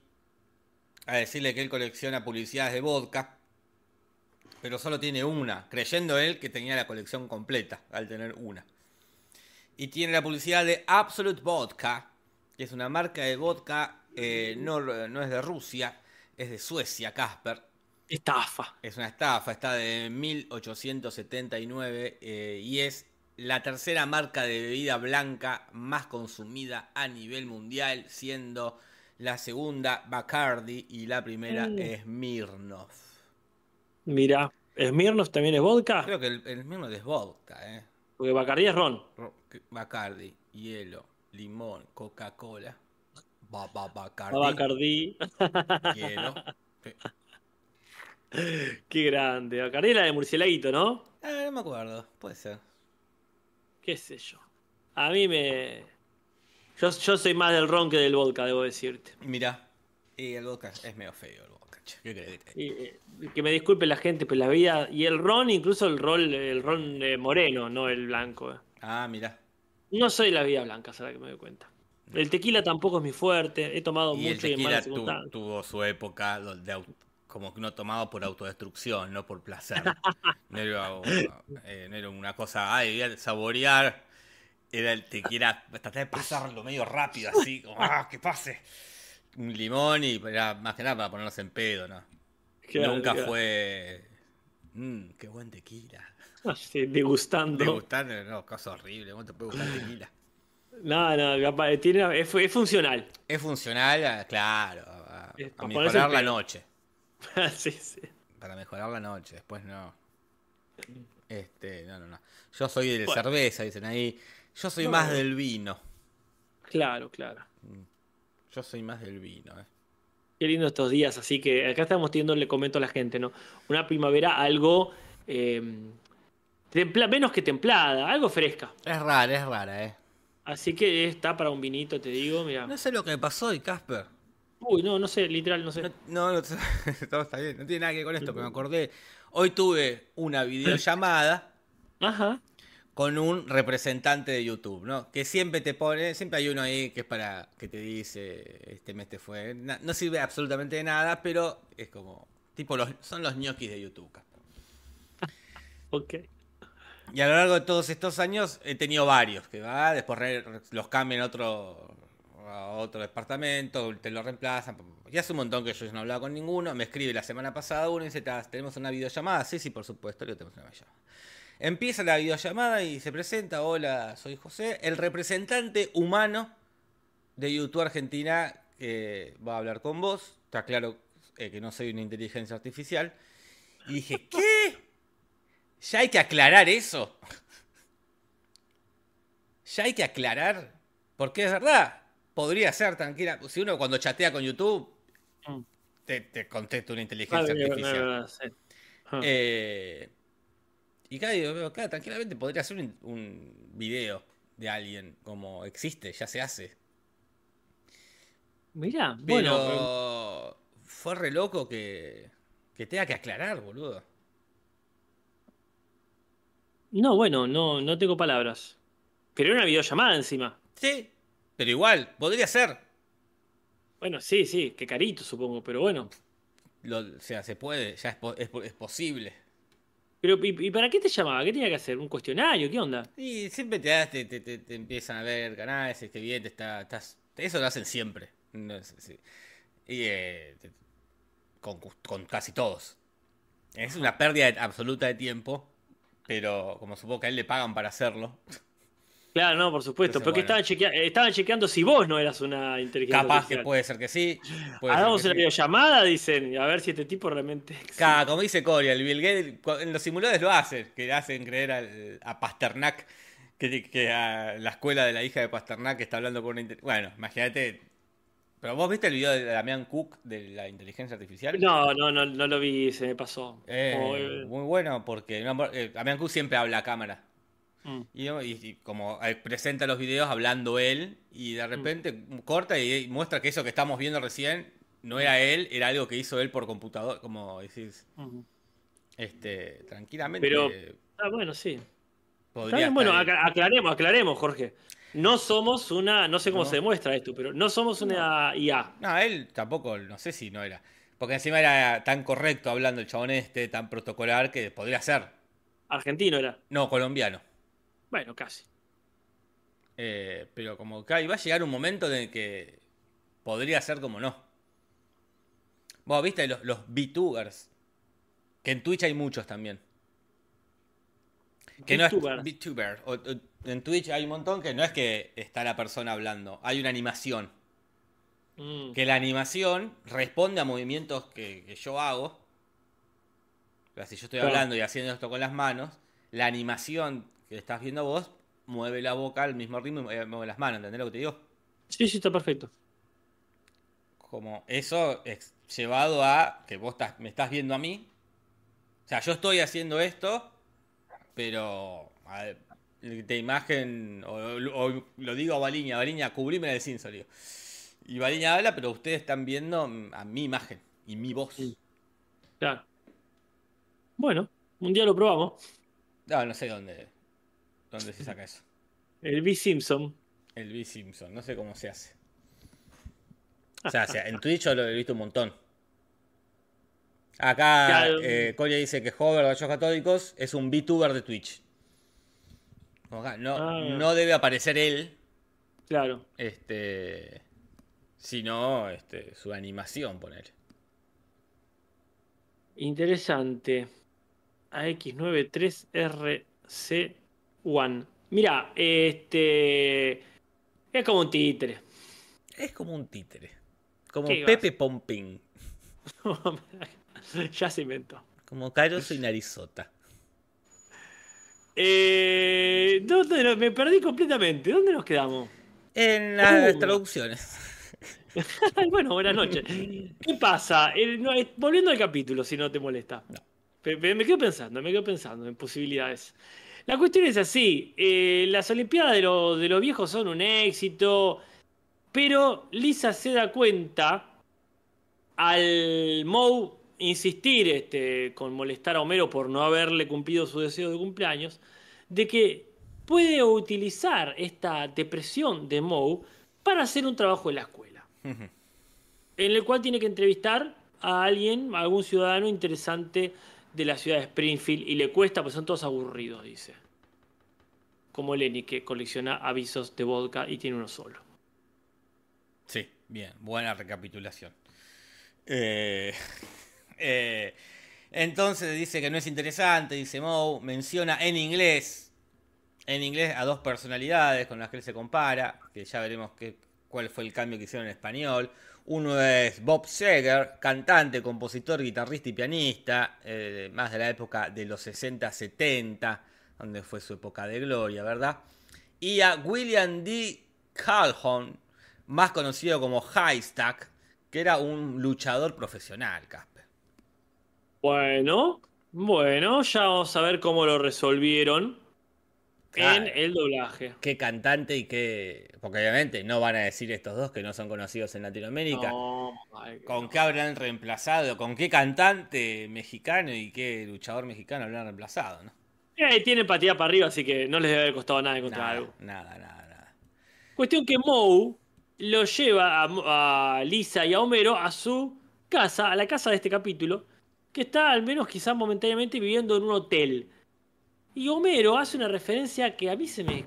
a decirle que él colecciona publicidades de vodka, pero solo tiene una, creyendo él que tenía la colección completa al tener una. Y tiene la publicidad de Absolute Vodka, que es una marca de vodka, eh, no, no es de Rusia, es de Suecia, Casper. Estafa. Es una estafa, está de 1879 eh, y es la tercera marca de bebida blanca más consumida a nivel mundial, siendo la segunda Bacardi y la primera. Smirnoff. Mira, Smirnoff también es vodka, Creo que el, el Smirnoff es vodka, ¿eh? porque Bacardi es ron. Ro- Bacardi, hielo, limón, Coca-Cola. Ba, ba- Bacardi, Bacardi. hielo. Sí. Qué grande. Bacardi es la de murcielaguito, ¿no? Ah, no me acuerdo, puede ser. qué sé yo. A mí me... Yo, yo soy más del ron que del vodka, debo decirte. Mira, y el vodka es medio feo el vodka. Che. ¿Qué querés que te diga? Y, eh, que me disculpe la gente, pero la vida... Y el ron, incluso el, rol, el ron eh, moreno, no el blanco. eh. Ah, mira. No soy la vida blanca, ahora que me doy cuenta. El tequila tampoco es mi fuerte. He tomado Y el mucho y en tequila malas tu- tuvo su época como que no tomado por autodestrucción, no por placer. No era, eh, no era una cosa, ay, saborear. Era el tequila, tratar de pasarlo medio rápido, así, como, ah, que pase. Un limón y era más que nada para ponernos en pedo, ¿no? Claro, Nunca claro. fue. Mmm, qué buen tequila. Sí, degustando. ¿Te gustan? No, cosa horrible. ¿Cómo te puede gustar tequila? No, no, capaz, tiene, es, es funcional. Es funcional, ah, claro, a, mejorar ponerse la noche. sí, sí. Para mejorar la noche, después no. Este, no, no, no. Yo soy de Bueno. cerveza, dicen ahí. Yo soy No. más del vino. Claro, claro. Yo soy más del vino, eh. Qué lindo estos días, así que acá estamos teniendo, le comento a la gente, ¿no? Una primavera algo eh, templa- menos que templada, algo fresca. Es rara, es rara, eh. Así que está para un vinito, te digo, mira. No sé lo que me pasó hoy, Casper. Uy, no, no sé, literal, no sé. No, no, no, todo está bien. No tiene nada que ver con esto, pero me acordé. Hoy tuve una videollamada Ajá. Con un representante de YouTube, ¿no? Que siempre te pone, siempre hay uno ahí que es para que te dice, este mes te fue. No sirve absolutamente de nada, pero es como, tipo, los, son los ñoquis de YouTube. Ok. Y a lo largo de todos estos años he tenido varios, que va, después re- los cambian a otro, a otro departamento, te lo reemplazan. Y hace un montón que yo no hablaba con ninguno. Me escribe la semana pasada uno y dice, "Tas, ¿tenemos una videollamada? Sí, sí, por supuesto, le tenemos una videollamada. Empieza la videollamada y se presenta, hola, soy José, el representante humano de YouTube Argentina que va a hablar con vos. Está claro eh, que no soy una inteligencia artificial. Y dije, ¿qué? Ya hay que aclarar eso. Ya hay que aclarar. Porque es verdad. Podría ser tranquila. Si uno cuando chatea con YouTube, Mm. te, te contesta una inteligencia artificial. Ah. Eh, y claro, claro, tranquilamente podría ser un, un video de alguien como existe, ya se hace. Mirá, Pero bueno, fue re loco que, que tenga que aclarar, boludo. no, bueno, no, no tengo palabras. Pero era una videollamada encima. Sí, pero igual, podría ser. Bueno, sí, sí, qué carito supongo, pero bueno. Lo- o sea, se puede, ya es posible. Pero, ¿y, para qué te llamaba? ¿Qué tenía que hacer? ¿Un cuestionario? ¿Qué onda? Y siempre te, das- te, te- te- empiezan a ver canales, que bien, te está, estás, eso lo hacen siempre. Y eh, con, con casi todos. Es una pérdida absoluta de tiempo, pero como supongo que a él le pagan para hacerlo, Claro, no, por supuesto. Entonces, porque bueno. estaban, chequea- estaban chequeando si vos no eras una inteligencia capaz que puede ser que sí. Hagamos una sí. videollamada, dicen, a ver si este tipo realmente. Ca- como dice Coria, el Bill Gates, en los simuladores lo hace, que le hacen creer al- a Pasternak que, que a la escuela de la hija de Pasternak está hablando con una inte- Bueno, imagínate. Pero vos viste el video de Damián Cook de la inteligencia artificial? No, no, no, no lo vi, se me pasó. Eh, eh, muy bueno porque no, eh, Damián Cook siempre habla a cámara. Mm. Y, y- y como eh, presenta los videos hablando él y de repente corta y, y muestra que eso que estamos viendo recién no era él, era algo que hizo él por computador, como decís, este, tranquilamente Pero- Ah, bueno, sí. Podría bueno, estar- aclaremos, aclaremos, Jorge. No somos una, no sé cómo No. se demuestra esto, pero no somos una IA. No, él tampoco, no sé si no era. Porque encima era tan correcto hablando el chabón este, tan protocolar, que podría ser. Argentino era. No, colombiano. Bueno, casi. Eh, pero como que iba a llegar un momento en el que podría ser como no. Vos viste los, los VTubers. Que en Twitch hay muchos también. Que no es VTuber. VTuber. O- o- en Twitch hay un montón que no es que está la persona hablando. Hay una animación. Mm. que la animación responde a movimientos que, que yo hago. O sea, si yo estoy Claro. hablando y haciendo esto con las manos, la animación que estás viendo vos mueve la boca al mismo ritmo y mueve- las manos, ¿entendés lo que te digo? Sí, sí, está perfecto. Como eso es llevado a que vos estás- me estás viendo a mí. O sea, yo estoy haciendo esto, pero a ver, de imagen, o, o lo digo a Baliña, Baliña, cubrime del Simpson, digo. Y Baliña habla, pero ustedes están viendo a mi imagen y mi voz. Sí. Claro. Bueno, un día lo probamos. No, no sé dónde, dónde se saca eso. El B. Simpson. El B Simpson, no sé cómo se hace. O sea, o sea, en Twitch yo lo he visto un montón. Acá Claro. eh, Coria dice que Hover de Católicos es un VTuber de Twitch. Acá, no, Ah. no debe aparecer él, Claro. este, sino este, su animación, poner. Interesante. AX93RC1. Mira, este. Es como un títere. Es como un títere. Como ¿Qué Pepe Pompín. ya se inventó. Como Caroso y Narizota. Eh, ¿dónde no- me perdí completamente. ¿Dónde nos quedamos? En las Uh. traducciones. bueno, buenas noches. ¿Qué pasa? El- no, volviendo al capítulo, si no te molesta. Pe- Me quedo pensando, me quedo pensando en posibilidades. La cuestión es así: eh, las Olimpiadas de, lo- de los viejos son un éxito, pero Lisa se da cuenta al Moe insistir este, con molestar a Homero por no haberle cumplido su deseo de cumpleaños, de que puede utilizar esta depresión de Moe para hacer un trabajo en la escuela, en el cual tiene que entrevistar a alguien, a algún ciudadano interesante de la ciudad de Springfield, y le cuesta, pues son todos aburridos, dice. Como Lenny, que colecciona avisos de vodka y tiene uno solo. Sí, bien, buena recapitulación. Eh, eh, entonces dice que no es interesante, dice Moe, menciona en inglés, en inglés a dos personalidades con las que él se compara, que ya veremos qué, cuál fue el cambio que hicieron en español. Uno es Bob Seger, cantante, compositor, guitarrista y pianista, eh, más de la época de los 60-70, donde fue su época de gloria, ¿verdad? Y a William D. Calhoun, más conocido como Haystack, que era un luchador profesional, Casper. Bueno, bueno, ya vamos a ver cómo lo resolvieron Claro. en el doblaje. Qué cantante y qué... Porque obviamente no van a decir estos dos que no son conocidos en Latinoamérica. No, ¿Con qué habrán reemplazado? ¿Con qué cantante mexicano y qué luchador mexicano habrán reemplazado? ¿no? Eh, tienen patía para arriba, así que no les debe haber costado nada encontrar Nada, algo. nada, nada, nada. Cuestión que Moe lo lleva a, Lisa y a Homero a su casa, a la casa de este capítulo, que está al menos quizás momentáneamente viviendo en un hotel. Y Homero hace una referencia que a mí se me,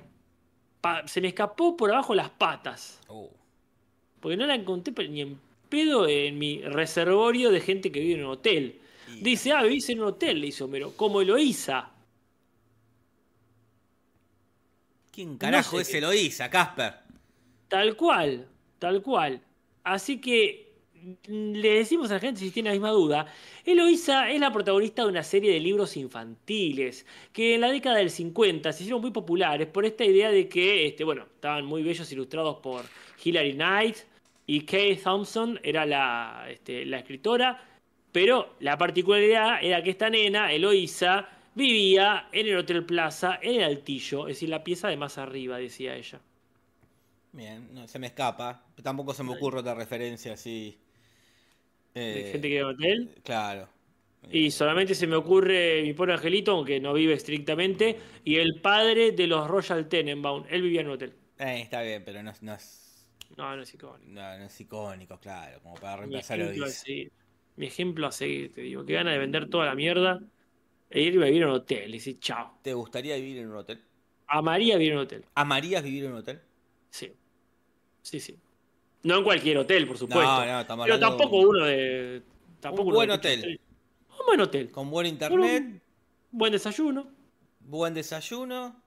pa- se me escapó por abajo las patas. Uh, Porque no la encontré ni en pedo en mi reservorio de gente que vive en un hotel. Dice, ah, vivís en un hotel, le dice Homero, como Eloísa. ¿Quién carajo sé es Eloísa, Casper? Tal cual, tal cual. Así que mm, le decimos a la gente si tiene la misma duda. Eloísa es la protagonista de una serie de libros infantiles que en la década del 50 se hicieron muy populares por esta idea de que, este, bueno, estaban muy bellos ilustrados por Hilary Knight y Kay Thompson era la, este, la escritora, pero la particularidad era que esta nena, Eloísa, vivía en el Hotel Plaza, en el Altillo, es decir, la pieza de más arriba, decía ella. Bien, no, se me escapa. Tampoco se me ocurre otra referencia así. De Eh, gente que vive en el hotel. Claro. Y solamente se me ocurre mi pobre angelito, aunque no vive estrictamente, y el padre de los Royal Tenenbaum. Él vivía en un hotel. Eh, está bien, pero no, es- no es, No, no es icónico. no, no es icónico, claro, como para Mi reemplazar a ejemplo, a seguir. Mi ejemplo a seguir, te digo. Qué gana de vender toda la mierda e ir a vivir en un hotel. Y decir, chao. ¿Te gustaría vivir en un hotel? Amaría vivir en un hotel. ¿Amarías vivir en un hotel? Sí. Sí, sí. No en cualquier hotel, por supuesto. No, no, estamos Pero de tampoco un- uno de. Tampoco un uno buen de- hotel. Un buen hotel. Con buen internet, un buen desayuno. buen desayuno,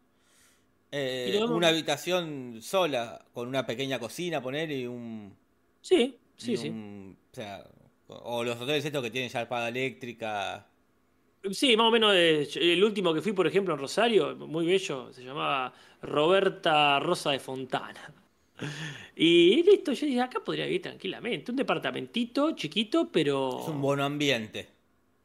eh, una habitación sola, con una pequeña cocina, poner y un. Sí, sí, sí. o sea, o los hoteles estos que tienen ya espada eléctrica. Sí, más o menos eh, el último que fui, por ejemplo, en Rosario, muy bello, se llamaba Roberta Rosa de Fontana. Y listo, yo dije, acá podría vivir tranquilamente. Un departamentito chiquito, pero Es un buen ambiente.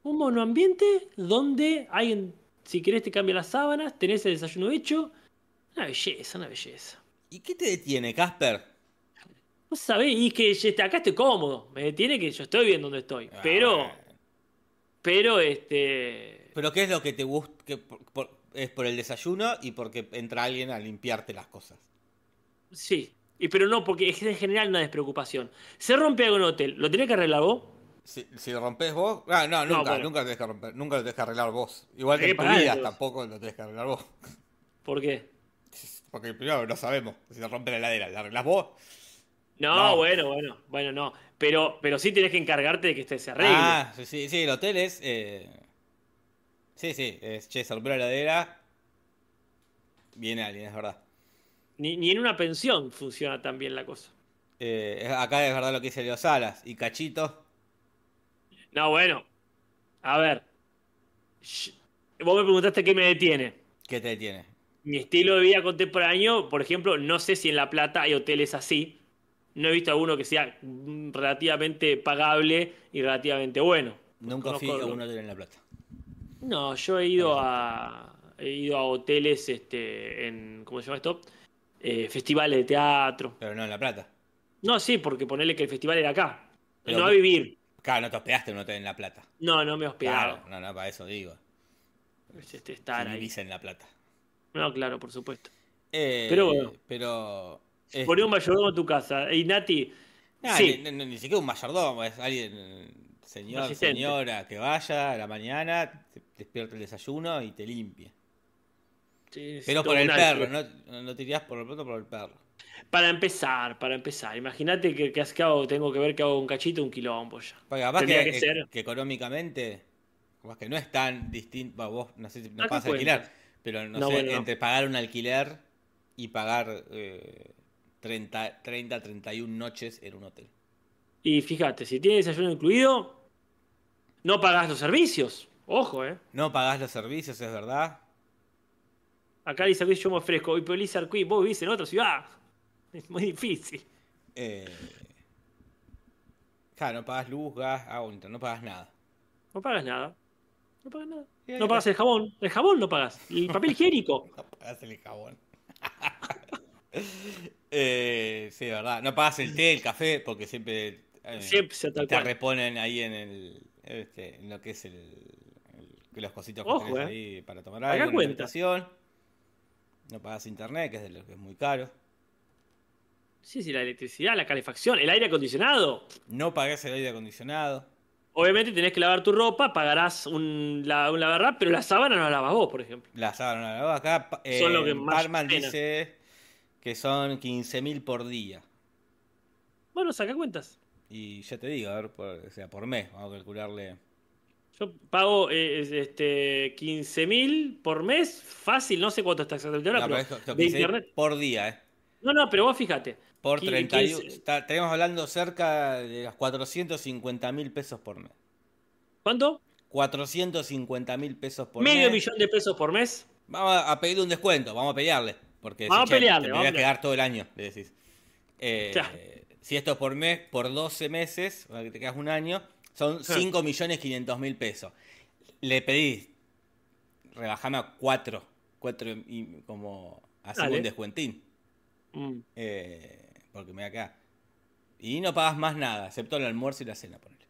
un monoambiente donde alguien, si querés, te cambia las sábanas, tenés el desayuno hecho. Una belleza, una belleza. ¿Y qué te detiene, Casper? Vos sabés, y que acá estoy cómodo. Me detiene que yo estoy bien donde estoy. Ah, pero, este. Pero ¿qué es lo que te gusta? Que por- por- es por el desayuno y porque entra alguien a limpiarte las cosas. Sí, y pero no, porque es en general una despreocupación. Se rompe algo en un hotel, ¿lo tenés que arreglar vos? Si, si lo rompes vos. Ah, no, No, nunca, bueno. nunca lo tenés que romper, nunca lo tenés que arreglar vos. Igual que Tenés en tu vida tampoco lo tenés que arreglar vos. ¿Por qué? Porque primero no sabemos si se rompe la heladera. ¿La arreglás vos? No, No. bueno, bueno, bueno, no. Pero, pero sí tenés que encargarte de que este se arregle. Ah, sí, sí, el hotel es. eh, Sí, sí, es. Che, se rompió la heladera. Viene alguien, es verdad. Ni, ni en una pensión funciona tan bien la cosa. Eh, acá es verdad lo que dice Leo Salas. Y Cachito. No, bueno, A ver. Vos me preguntaste qué me detiene. ¿Qué te detiene? Mi estilo de vida contemporáneo, por ejemplo, no sé si en La Plata hay hoteles así. No he visto alguno que sea relativamente pagable y relativamente bueno. Nunca fui a un hotel en La Plata. No, yo he ido a he ido a hoteles este en ¿cómo se llama esto? Eh, festivales de teatro. Pero no en La Plata. No, sí, porque ponerle que el festival era acá. Pero no a vivir. Claro, no te hospedaste en un hotel en La Plata. No, no me he hospedado. Claro, no, no, para eso digo. Este, estar ahí. en La Plata. No, claro, por supuesto. Eh, Pero bueno. Pero. Es- Poné un mayordomo en tu casa. Y Nati, Nah, sí. ni, ni- ni siquiera un mayordomo, es alguien, señor, señora, que vaya a la mañana, te despierta el desayuno y te limpia. Sí, Pero por el perro, no, no te irías por lo pronto por el perro. Para empezar, para empezar. Imagínate que, que, que hago, tengo que ver que hago un cachito, un quilombo ya. Porque capaz Tendría que, que eh, ser. que económicamente, capaz que no es tan distinto, bah, vos no sé si no pagas cuenta. alquiler, pero no, No, sé, bueno, entre pagar un alquiler y pagar eh, 30, 30, 31 noches en un hotel. Y fíjate, si tiene desayuno incluido, no pagás los servicios. Ojo, eh. No pagás los servicios, es verdad. Acá dice Luis, yo me ofrezco. Y pero Lizard Queen, vos vivís en otra ciudad. Es muy difícil. Eh, claro, no pagas luz, gas, agua, no pagas nada. No pagas nada. No pagas nada. Y No pagas el jabón. El jabón no pagas. El papel higiénico. No pagas el jabón. eh, sí, verdad. No pagas el té, el café, porque siempre, eh, Siempre sea tal te reponen ahí en el. este, en lo que es el. el- los cositos que Ojo, tenés eh. ahí para tomar algo. habitación. No pagas internet, que es, de lo que es muy caro. Sí, sí, la electricidad, la calefacción, el aire acondicionado. No pagás el aire acondicionado. Obviamente tenés que lavar tu ropa, pagarás un, la, un lavarrap, pero la sábana no la lavas vos, por ejemplo. La sábana no la lavás. Acá eh, Son lo que más dice que son 15.000 por día. Bueno, saca cuentas. Y ya te digo, a ver, por, o sea, por mes, vamos a calcularle. Yo pago eh, es- este 15 mil por mes, fácil, no sé cuánto está exactamente ahora, No, pero de 15.000 internet. por día, ¿eh? No, no, pero vos fíjate. Por Qui- 31. 15 está- Estaríamos hablando cerca de las 450 mil pesos por mes. ¿Cuánto? 450 mil pesos por Medio mes. millón de pesos por mes. Vamos a pedirle un descuento, vamos a pelearle. Porque Vamos si, a pelearle, te me voy a quedar todo el año, le decís. Eh. Si esto es por mes, por 12 meses, que te quedas un año, son 5 millones 500 mil pesos. Le pedís, rebajame a 4, 4 y como Dale. un descuentín. Mm. Eh, porque me voy a quedar. Y no pagas más nada, excepto el almuerzo y la cena, ponele.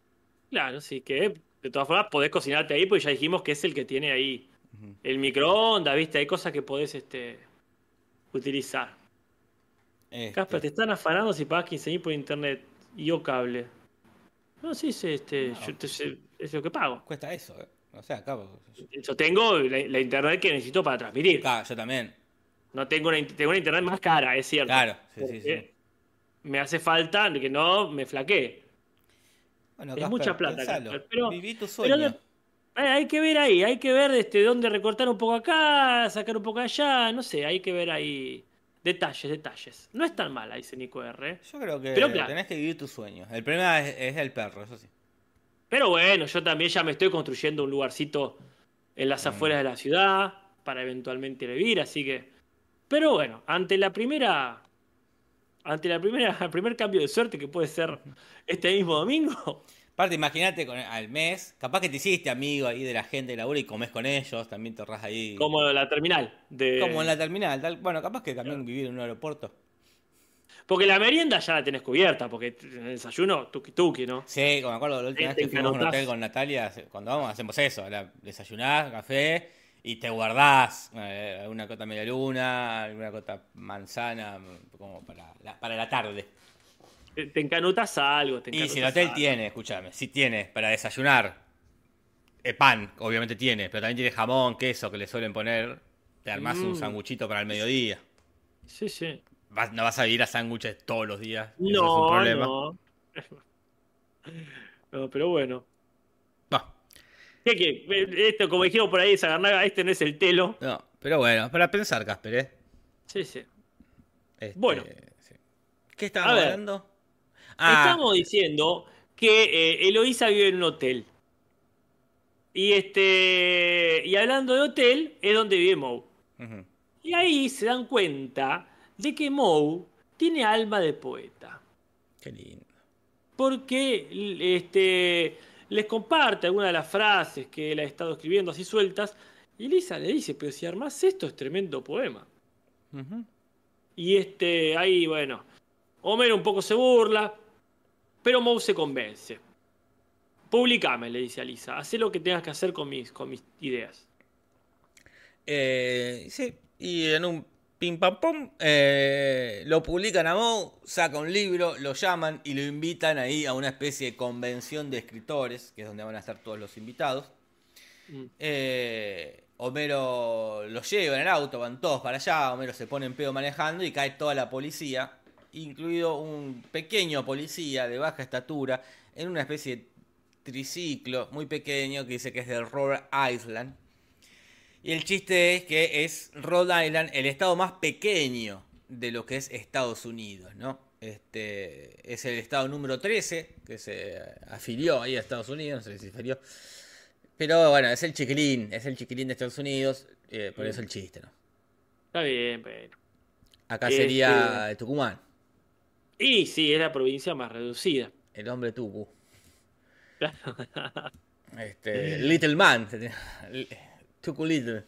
Claro, sí, que de todas formas podés cocinarte ahí, porque ya dijimos que es el que tiene ahí el microondas, ¿viste? Hay cosas que podés este, utilizar. Este, Casper, te están afanando si pagas 15 mil por internet y o cable. No, sí, sí, este, No. yo te- sé- es lo que pago. Cuesta eso, ¿eh? O sea, acá. yo- Yo tengo la, la internet que necesito para transmitir. Claro, yo también. No tengo una, tengo una internet más cara, es cierto. Claro, sí, sí, sí. Me hace falta que no me flaquee. Bueno, Es Casper, mucha plata, pensalo. Casper, pero- Viví tu sueño. Hay que ver ahí, hay que ver este, dónde recortar un poco acá, sacar un poco allá, no sé, hay que ver ahí detalles, detalles. No es tan mala, dice Nico R. ¿eh? Yo creo que Pero claro. tenés que vivir tus sueños. El problema es, es el perro, eso sí. Pero bueno, yo también ya me estoy construyendo un lugarcito en las afueras de la ciudad para eventualmente vivir, así que. Pero bueno, ante la primera. Ante la primera, el primer cambio de suerte que puede ser este mismo domingo. Aparte, imagínate al mes, capaz que te hiciste amigo ahí de la gente de laburo y comes con ellos, también te ahorras ahí. Como la terminal. De... Como en la terminal. tal- bueno, capaz que también vivir en un aeropuerto. Porque la merienda ya la tenés cubierta, porque en el desayuno, tuki tuki, ¿no? Sí, como me acuerdo la última vez que fuimos a un hotel con Natalia, cuando vamos hacemos eso, la- desayunás, café y te guardás eh, alguna cota media luna, alguna cota manzana, como para la, para la tarde. Te, te encanutas algo. Te Y si el hotel algo. tiene, escúchame, si tiene para desayunar eh, pan, obviamente tiene, pero también tiene jamón, queso que le suelen poner, te armás un Mm. sanguchito para el mediodía. Sí, sí. Vas- no vas a vivir a sándwiches todos los días. eso es un No, problema. no. No, pero bueno. No, ¿Qué, qué? Esto, como dijimos por ahí, Sagarnaga, este no es el telo. no, pero bueno, para pensar, Casper, ¿eh? Sí, sí. Este, Bueno. sí. ¿Qué estábamos hablando? Ah, Estamos diciendo que eh, Eloísa vive en un hotel. Y este. Y hablando de hotel, es donde vive Moe. Y ahí se dan cuenta de que Moe tiene alma de poeta. Qué lindo. Porque este, les comparte algunas de las frases que él ha estado escribiendo así sueltas. Y Lisa le dice, pero si armás esto es tremendo poema. Y este, ahí, bueno, Homero un poco se burla, pero Moe se convence. Publicame, le dice a Lisa, haz lo que tengas que hacer con mis, con mis ideas. Eh, sí, y en un pim pam pum eh, lo publican a Moe, saca un libro, lo llaman y lo invitan ahí a una especie de convención de escritores, que es donde van a estar todos los invitados. Mm. Eh, Homero los lleva en el auto, van todos para allá, Homero se pone en pedo manejando y cae toda la policía, incluido un pequeño policía de baja estatura, en una especie de triciclo muy pequeño que dice que es de Rhode Island. Y el chiste es que es Rhode Island el estado más pequeño de lo que es Estados Unidos, ¿no? Este es el estado número 13 que se afilió ahí a Estados Unidos, no sé si se afilió. Pero bueno, es el chiquilín, es el chiquilín de Estados Unidos, eh, por eso el chiste, ¿no? Está bien, pero... Acá Este- sería Tucumán, Y sí, es la provincia más reducida. el hombre Tucu. Este, Little Man, Tucu Little.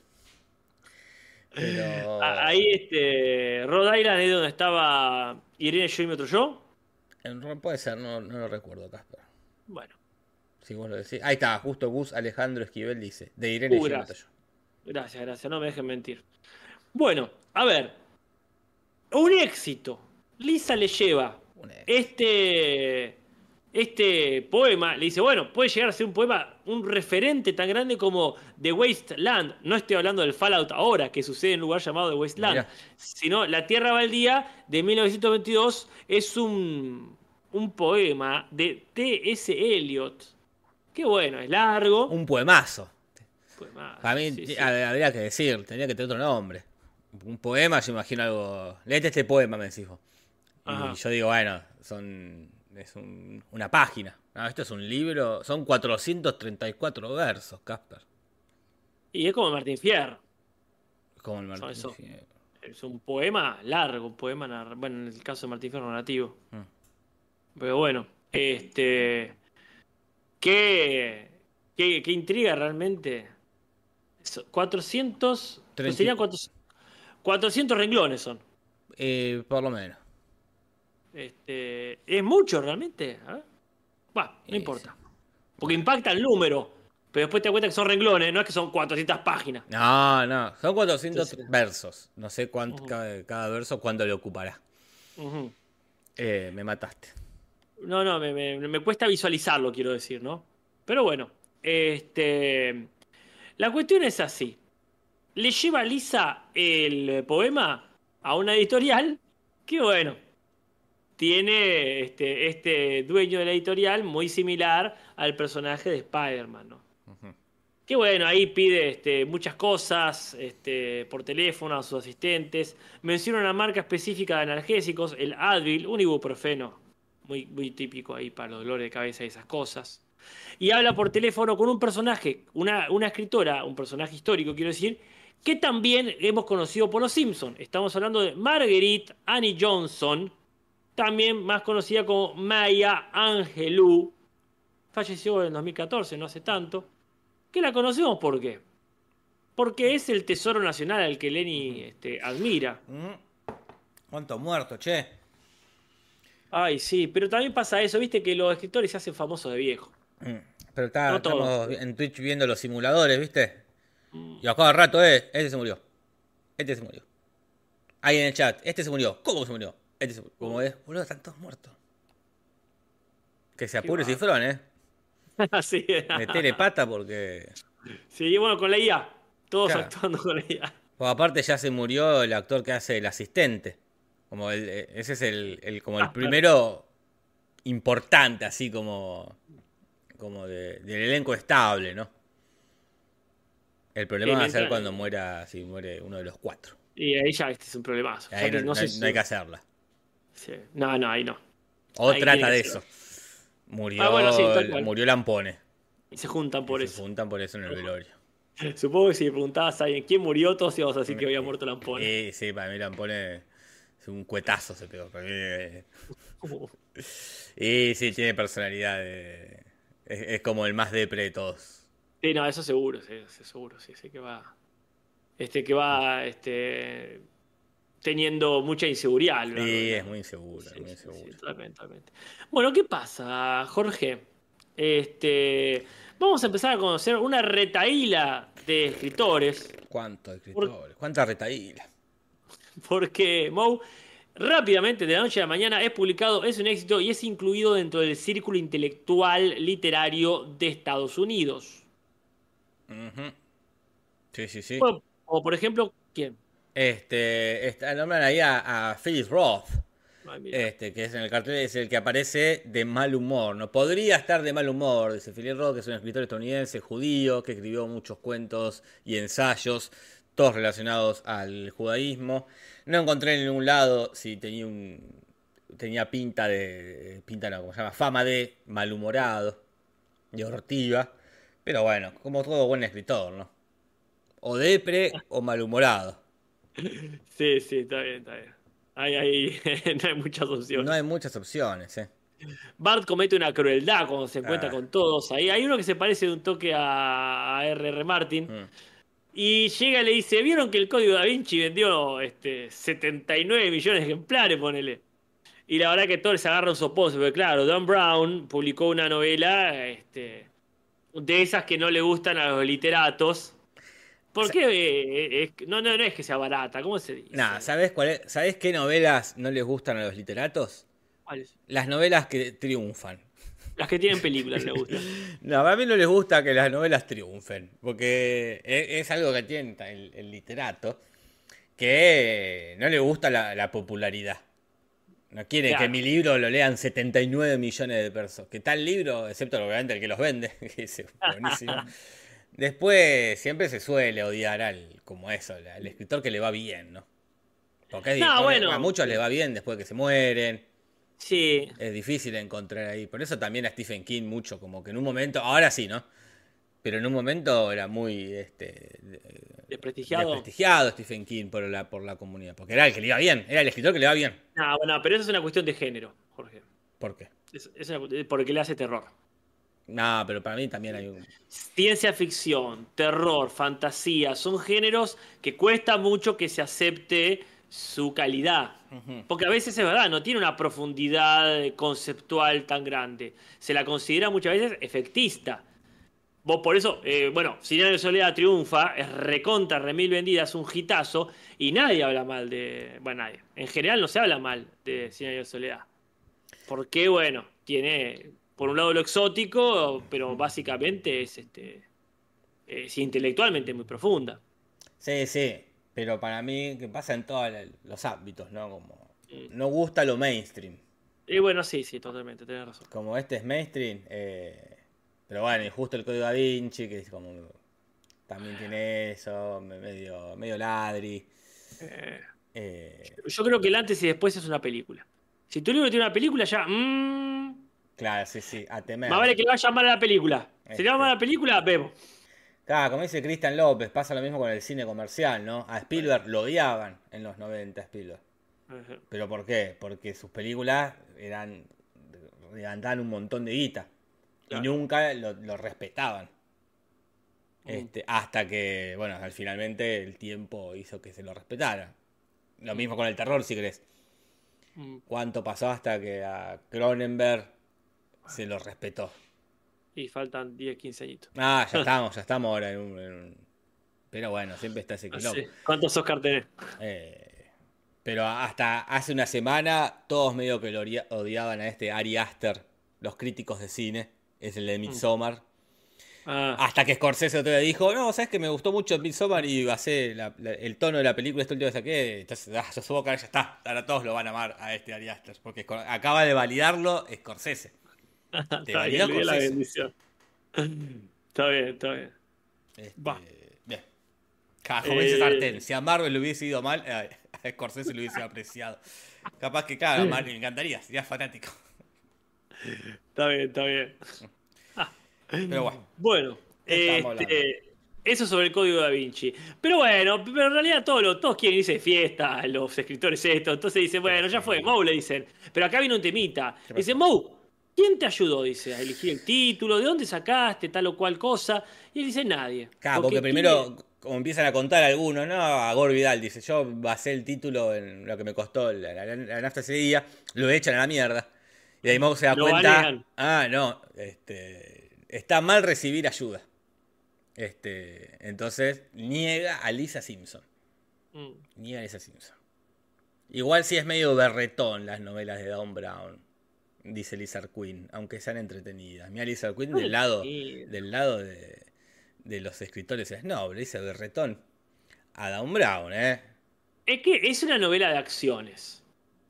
Pero... Ahí, este, Rhode Island es donde estaba Irene, yo y mi otro yo. En- Puede ser, no, no lo recuerdo, Casper. Bueno, Si vos lo decís. Ahí está, justo Gus Alejandro Esquivel dice. De Irene Uh, gracias. Montoyo. gracias, gracias, no me dejen mentir. Bueno, a ver. Un éxito. Lisa le lleva este, este poema. Le dice, bueno, puede llegar a ser un poema, un referente tan grande como The Wasteland. No estoy hablando del Fallout ahora, que sucede en un lugar llamado The Wasteland. Mirá. Sino La Tierra Baldía de 1922 es un, un poema de T.S. Eliot. Qué bueno, es largo. Un poemazo. Poema, Para mí sí, sí. hab- habría que decir, tenía que tener otro nombre. Un poema, yo imagino algo. Léete este poema, me decís vos. Y yo digo, bueno, son. Es un- una página. No, esto es un libro. Son 434 versos, Casper. Y es como Martín Fierro. Como el Martín. eso. Fierro. Es un poema largo, un poema, nar- bueno, en el caso de Martín Fierro narrativo. Mm. Pero bueno, este. Qué, qué, qué intriga realmente. So- 400. Treinta y- serían 400, 400 renglones son. Eh, por lo menos. Este, es mucho realmente. Bah, no Eh, importa. Porque impacta el número. Pero después te das cuenta que son renglones, no es que son 400 páginas. No, no. Son 400 Entonces- versos. No sé cuánto, cada, cada verso cuánto le ocupará. Eh, me mataste. No, no, me, me- me cuesta visualizarlo, quiero decir, ¿no? Pero bueno, este. La cuestión es así. Le lleva Lisa el poema a una editorial que, bueno, tiene este, este dueño de la editorial muy similar al personaje de Spider-Man, ¿no? Que bueno, ahí pide este, muchas cosas este, por teléfono a sus asistentes. Menciona una marca específica de analgésicos, el Advil, un ibuprofeno. Muy, muy típico ahí para los dolores de cabeza y esas cosas. Y habla por teléfono con un personaje, una, una escritora, un personaje histórico, quiero decir, que también hemos conocido por los Simpsons. Estamos hablando de Marguerite Annie Johnson, también más conocida como Maya Angelou. Falleció en 2014, no hace tanto. Que la conocemos por qué. Porque es el tesoro nacional al que Lenny este, admira. Mm. ¿Cuánto muerto, che? Ay, sí, pero también pasa eso, viste que los escritores se hacen famosos de viejo. Mm. Pero está, No todos. estamos en Twitch viendo los simuladores, ¿viste? Mm. Y a cada rato, eh, este se murió. Este se murió. Ahí en el chat, este se murió. ¿Cómo se murió? Este. ¿Cómo es? Boludo, están todos muertos. Que se apure Cifrón, eh. sí, Metele pata porque. sí, bueno, con la IA. Todos Claro. actuando con la IA. Porque aparte ya se murió el actor que hace el asistente. Como el, eh, ese es el, el- como el Ah, primero importante, así como. Como de- del elenco estable, ¿no? El problema Sí, va a ser cuando muera, si muere uno de los cuatro. Y ahí ya este es un problemazo. Ahí Ya que no, no no sé hay, si- no hay que hacerla. Sí. No, no, ahí no. O Ahí trata de eso. Murió, Ah, bueno, sí, murió Lampone. Y se juntan por se eso. juntan por eso en el velorio. Supongo que si le preguntabas a alguien quién murió, todos íbamos a decir que había muerto Lampone. Eh, sí, para mí Lampone es un cuetazo se pegó. para mí, eh. Y sí, tiene personalidad. es, es como el más depre de todos. Sí, no, eso seguro, sí, sí, seguro, sí, sí que va. Este, que va este, teniendo mucha inseguridad. Sí, es muy inseguro, Sí, muy sí, totalmente, totalmente. Bueno, ¿qué pasa, Jorge? Este, vamos a empezar a conocer una retaíla de escritores, ¿Cuántos escritores? ¿Cuánta retaíla? porque Moe rápidamente, de la noche a la mañana, es publicado, es un éxito y es incluido dentro del círculo intelectual literario de Estados Unidos. Sí, sí, sí. O por ejemplo, ¿quién? Este, nombran ahí a, a Phyllis Roth. Ay. Este, que es en el cartel, es el que aparece de mal humor. No podría estar de mal humor, dice Philip Roth, que es un escritor estadounidense judío que escribió muchos cuentos y ensayos, todos relacionados al judaísmo. No encontré en ningún lado si tenía un tenía pinta de pinta no, como se llama, fama de malhumorado, de hortiva, pero bueno, como todo buen escritor, ¿no? O depre o malhumorado. Sí, sí, está bien, está bien. Ahí, ahí no hay muchas opciones. No hay muchas opciones, ¿eh? Bart comete una crueldad cuando se encuentra Ah. con todos. Ahí hay uno que se parece de un toque a a R.R. Martin. Mm. Y llega y le dice: ¿Vieron que el código da Vinci vendió este, 79 millones de ejemplares? Ponele. Y la verdad que todos les agarran soposo, porque claro, Don Brown publicó una novela este, de esas que no le gustan a los literatos. ¿Por qué? eh, es- no, no, no es que sea barata, ¿cómo se dice? Nah, ¿sabes cuál es? ¿Sabes qué novelas no les gustan a los literatos? ¿Cuáles? Las novelas que triunfan. Las que tienen películas le gustan. No, a mí no les gusta que las novelas triunfen, porque e- es, algo que tiene el, el literato, que no le gusta la, la popularidad. No quiere Claro. que mi libro lo lean 79 millones de personas. Que tal libro, excepto obviamente el que los vende, que es buenísimo. Después siempre se suele odiar al, como eso, al, escritor que le va bien, ¿no? Porque es No, bueno. a muchos les va bien después que se mueren. Sí, Es difícil encontrar ahí. Por eso también a Stephen King mucho, como que en un momento, ahora sí, ¿no? Pero en un momento era muy este, de- desprestigiado. desprestigiado Stephen King por la, por la comunidad. Porque era el que le iba bien, era el escritor que le iba bien. No, bueno, pero eso es una cuestión de género, Jorge. ¿Por qué? Es, es una cu- porque le hace terror. No, pero para mí también hay un... Ciencia ficción, terror, fantasía, son géneros que cuesta mucho que se acepte su calidad. Porque a veces es verdad, no tiene una profundidad conceptual tan grande. Se la considera muchas veces efectista. Vos por eso, eh, bueno, Cien de Soledad triunfa, es recontra, remil vendida, es un hitazo, y nadie habla mal de. Bueno, nadie. En general no se habla mal de años de Soledad. Porque, bueno, tiene por un lado lo exótico, pero básicamente es este. Es intelectualmente muy profunda. Sí, sí, pero para mí que pasa en todos los ámbitos, ¿no? Como no gusta lo mainstream. Y bueno, sí, sí, totalmente, tenés razón. Como este es mainstream, eh, pero bueno, y justo el código da Vinci, que es como... También tiene eso, me- medio, medio ladri. Eh, eh, yo creo que el antes y después es una película. Si tu libro tiene una película, ya. mm, claro, sí, sí, a temer. más vale que le vaya mal a la película. Si Este. le va mal a la película, vemos. Claro, como dice Cristian López, pasa lo mismo con el cine comercial, ¿no? A Spielberg lo odiaban en los 90, Spielberg. Ajá. ¿Pero por qué? Porque sus películas eran levantaban un montón de guita. Claro. Y nunca lo, lo respetaban. Mm. Este, hasta que, bueno, al finalmente el tiempo hizo que se lo respetara. Lo mismo con el terror, si crees. Mm. ¿Cuánto pasó hasta que a Cronenberg se lo respetó? Y faltan 10, 15 añitos. Ah, ya estamos, ya estamos ahora en un... en un- Pero bueno, siempre está ese quilombo. sé. ¿Cuántos Oscar tenés? Eh, pero hasta hace una semana todos medio que lo odia- odiaban a este Ari Aster, los críticos de cine, es el de Midsommar. Ah, Hasta que Scorsese otro día dijo, no, sabes que me gustó mucho Midsommar y basé la- la- el tono de la película, este último que saqué, entonces ah, yo ahora ya está, ahora todos lo van a amar a este Ari Aster, porque acaba de validarlo Scorsese. Te la bendición. Está bien, está bien. Este, Va. bien. Dice Eh, Sartén, si a Marvel le hubiese ido mal, eh, a Scorsese lo hubiese apreciado. Capaz que, claro, a Marvel me encantaría, sería fanático. Está bien, está bien. Pero bueno. Bueno, ¿Qué estamos este, eso sobre el código da Vinci. Pero bueno, pero en realidad todos, los- todos quieren irse de fiesta, los escritores esto. Entonces dicen, bueno, ya fue, Moe le dicen. Pero acá viene un temita. ¿Qué Dice, Moe, ¿quién te ayudó? Dice, a elegir el título, ¿de dónde sacaste tal o cual cosa? Y él dice, nadie. Claro, porque primero, como empiezan a contar algunos, ¿no? A Gore Vidal dice, yo basé el título en lo que me costó la, la- la nafta ese día, lo echan a la mierda. Y ahí se da Lo cuenta, ah, no, este, está mal recibir ayuda. Este, entonces niega a Lisa Simpson. Mm. Niega a Lisa Simpson. Igual sí es medio berretón las novelas de Don Brown, dice Lizard Queen, aunque sean entretenidas. Mira Lizard Queen del lado, del lado de, de los escritores es noble, dice berretón. A Don Brown, ¿eh? Es que es una novela de acciones.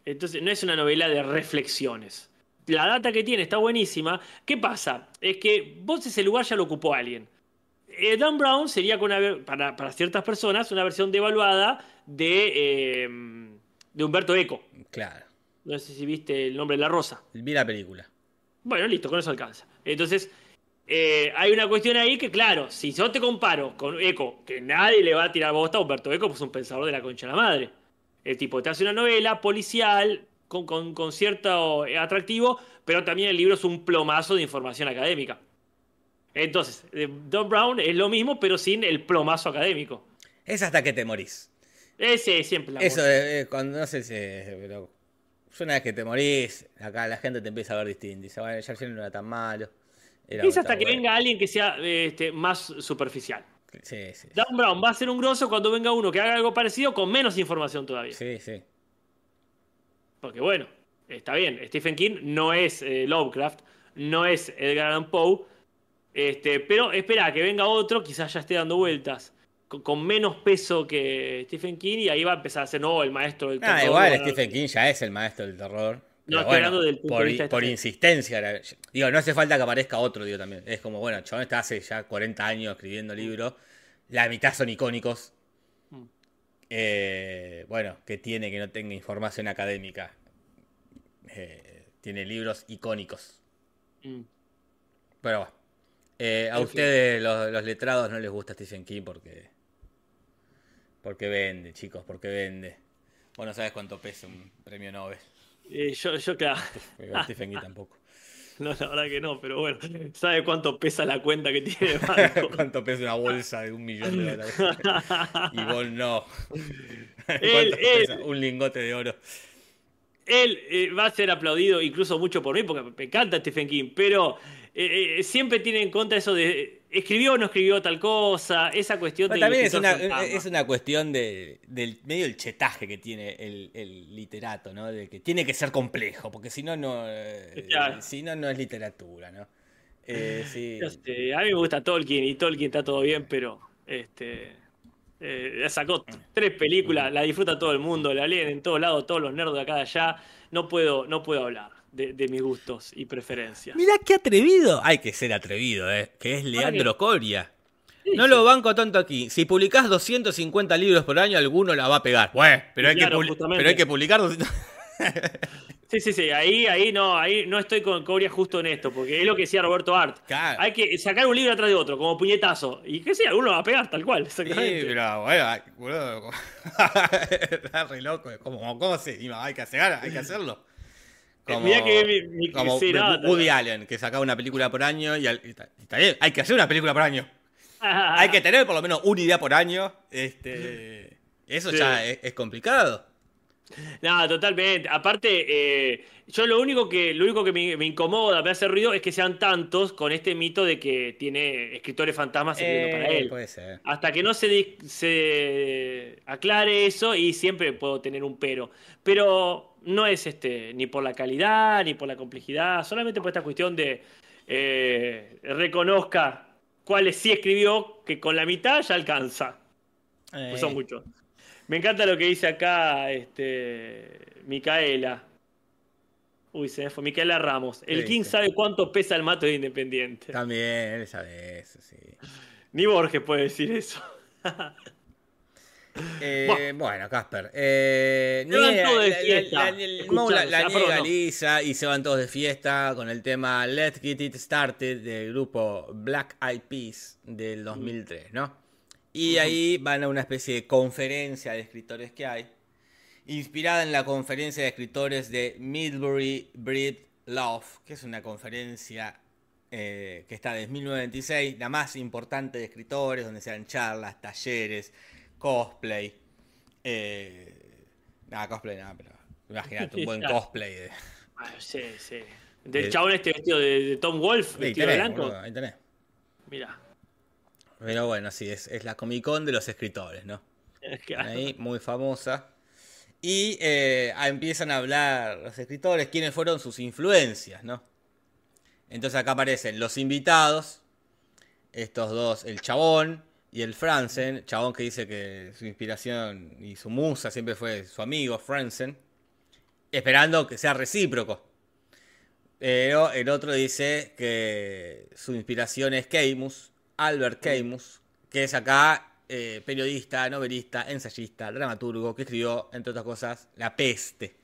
Entonces, no es una novela de reflexiones. La data que tiene está buenísima. ¿Qué pasa? Es que vos ese lugar ya lo ocupó alguien. Eh, Dan Brown sería con una ver- para, para ciertas personas una versión devaluada de, eh, de Humberto Eco. Claro. No sé si viste el nombre de la rosa. Vi la película. Bueno, listo, con eso alcanza. Entonces, eh, hay una cuestión ahí que, claro, si yo te comparo con Eco, que nadie le va a tirar bosta a Humberto Eco, pues es un pensador de la concha de la madre. El tipo te hace una novela policial con, con- con cierto eh, atractivo, pero también el libro es un plomazo de información académica. Entonces, eh, Don Brown es lo mismo, pero sin el plomazo académico. Es hasta que te morís. Ese es siempre la Eso es cuando, no sé si, pero una vez que te morís, acá la gente te empieza a ver distinto. Dice, bueno, film no era tan malo. Es hasta que buena". venga alguien que sea este, más superficial. Sí, sí. Dan Brown va a ser un grosso cuando venga uno que haga algo parecido con menos información todavía. Sí, sí. Porque bueno, está bien, Stephen King no es eh, Lovecraft, no es Edgar Allan Poe, este, pero espera que venga otro, quizás ya esté dando vueltas, con, menos peso que Stephen King y ahí va a empezar a ser, no, el maestro del Ah, terror. igual va a- Stephen King ya es el maestro del terror. Pero estoy hablando del punto por, de vista por insistencia. Digo, no hace falta que aparezca otro, digo también. Es como, bueno, chabón está hace ya 40 años escribiendo libros. La mitad son icónicos. Mm. Eh, bueno, que tiene que no tenga información académica. Eh, tiene libros icónicos. Mm. Pero bueno. Eh, a ustedes, los, los letrados, no les gusta Stephen King porque. Porque vende, chicos, porque vende. Vos no sabes cuánto pesa un premio Nobel. Eh, yo, yo, claro, Stephen King tampoco. no, la verdad que no, pero bueno, ¿sabe cuánto pesa la cuenta que tiene banco? ¿Cuánto pesa una bolsa de un millón de dólares? Y vos no. ¿Cuánto él- pesa un lingote de oro? Él eh, va a ser aplaudido incluso mucho por mí, porque me encanta Stephen King, pero eh, eh, siempre tiene en contra eso de escribió o no escribió tal cosa, esa cuestión Pero de también es una, es una cuestión de, del medio el chetaje que tiene el, el literato, ¿no? De que tiene que ser complejo, porque si no, no, eh, Claro. si no, no es literatura, ¿no? Eh, sí. A mí me gusta Tolkien y Tolkien está todo bien, pero este eh, sacó tres películas, la disfruta todo el mundo, la leen en todos lados, todos los nerds de acá de allá. No puedo, no puedo hablar de, de mis gustos y preferencias. Mirá qué atrevido. Hay que ser atrevido, ¿eh? Que es Leandro? Coria. No lo banco tanto aquí. Si publicás 250 libros por año, alguno la va a pegar. Bueno, pero hay, Claro, que, pero hay que publicar 200... Sí, sí, sí, ahí, ahí no, ahí no estoy con Coria justo en esto, porque es lo que decía Roberto Art. Claro. Hay que sacar un libro atrás de otro, como puñetazo. Y que sí, alguno va a pegar, tal cual, Sí, pero bueno, boludo. Está re loco. ¿Cómo, cómo se iba? Hay que hacer, hay que hacerlo. Eh, mirá que mi- mi- como sí, no, Woody Allen, que sacaba una película por año y, está, bien, hay que hacer una película por año. Hay que tener por lo menos una idea por año. Este, eso Sí. ya es, es complicado. No, totalmente. Aparte, eh, yo lo único que, lo único que me, me incomoda, me hace ruido, es que sean tantos con este mito de que tiene escritores fantasmas escribiendo para Eh, él. Puede ser. Hasta que no se, se aclare eso y siempre puedo tener un pero. Pero no es este ni por la calidad ni por la complejidad, solamente por esta cuestión de eh, reconozca cuáles sí escribió, que con la mitad ya alcanza. Pues son Eh, muchos. Me encanta lo que dice acá este, Micaela. Uy, se me fue. Micaela Ramos. El King sabe cuánto pesa el mato de Independiente. También, él sabe eso, sí. Ni Borges puede decir eso. Eh, bueno, Casper. Eh, Se van niega- todos de la-. Lisa y se van todos de fiesta con el tema Let's Get It Started del grupo Black Eyed Peas del 2003, ¿no? Y ahí van a una especie de conferencia de escritores que hay, inspirada en la conferencia de escritores de Midbury Breed Love, que es una conferencia eh, que está desde 1926, la más importante de escritores, donde se dan charlas, talleres, cosplay. Eh, nada, cosplay nada, pero imagínate un buen cosplay de. Ah, sí, sí. Del chabón este vestido de, de Tom Wolf, vestido de tenés, blanco. boludo, ahí tenés. Mira. Pero bueno, sí, es, es la Comic Con de los escritores, ¿no? ahí, muy famosa. Y eh, ah, empiezan a hablar los escritores quiénes fueron sus influencias, ¿no? Entonces acá aparecen los invitados, estos dos, el chabón y el Franzen, chabón que dice que su inspiración y su musa siempre fue su amigo Franzen, esperando que sea recíproco. Pero el otro dice que su inspiración es Camus, Albert Camus, que es acá eh, periodista, novelista, ensayista, dramaturgo, que escribió, entre otras cosas, La Peste.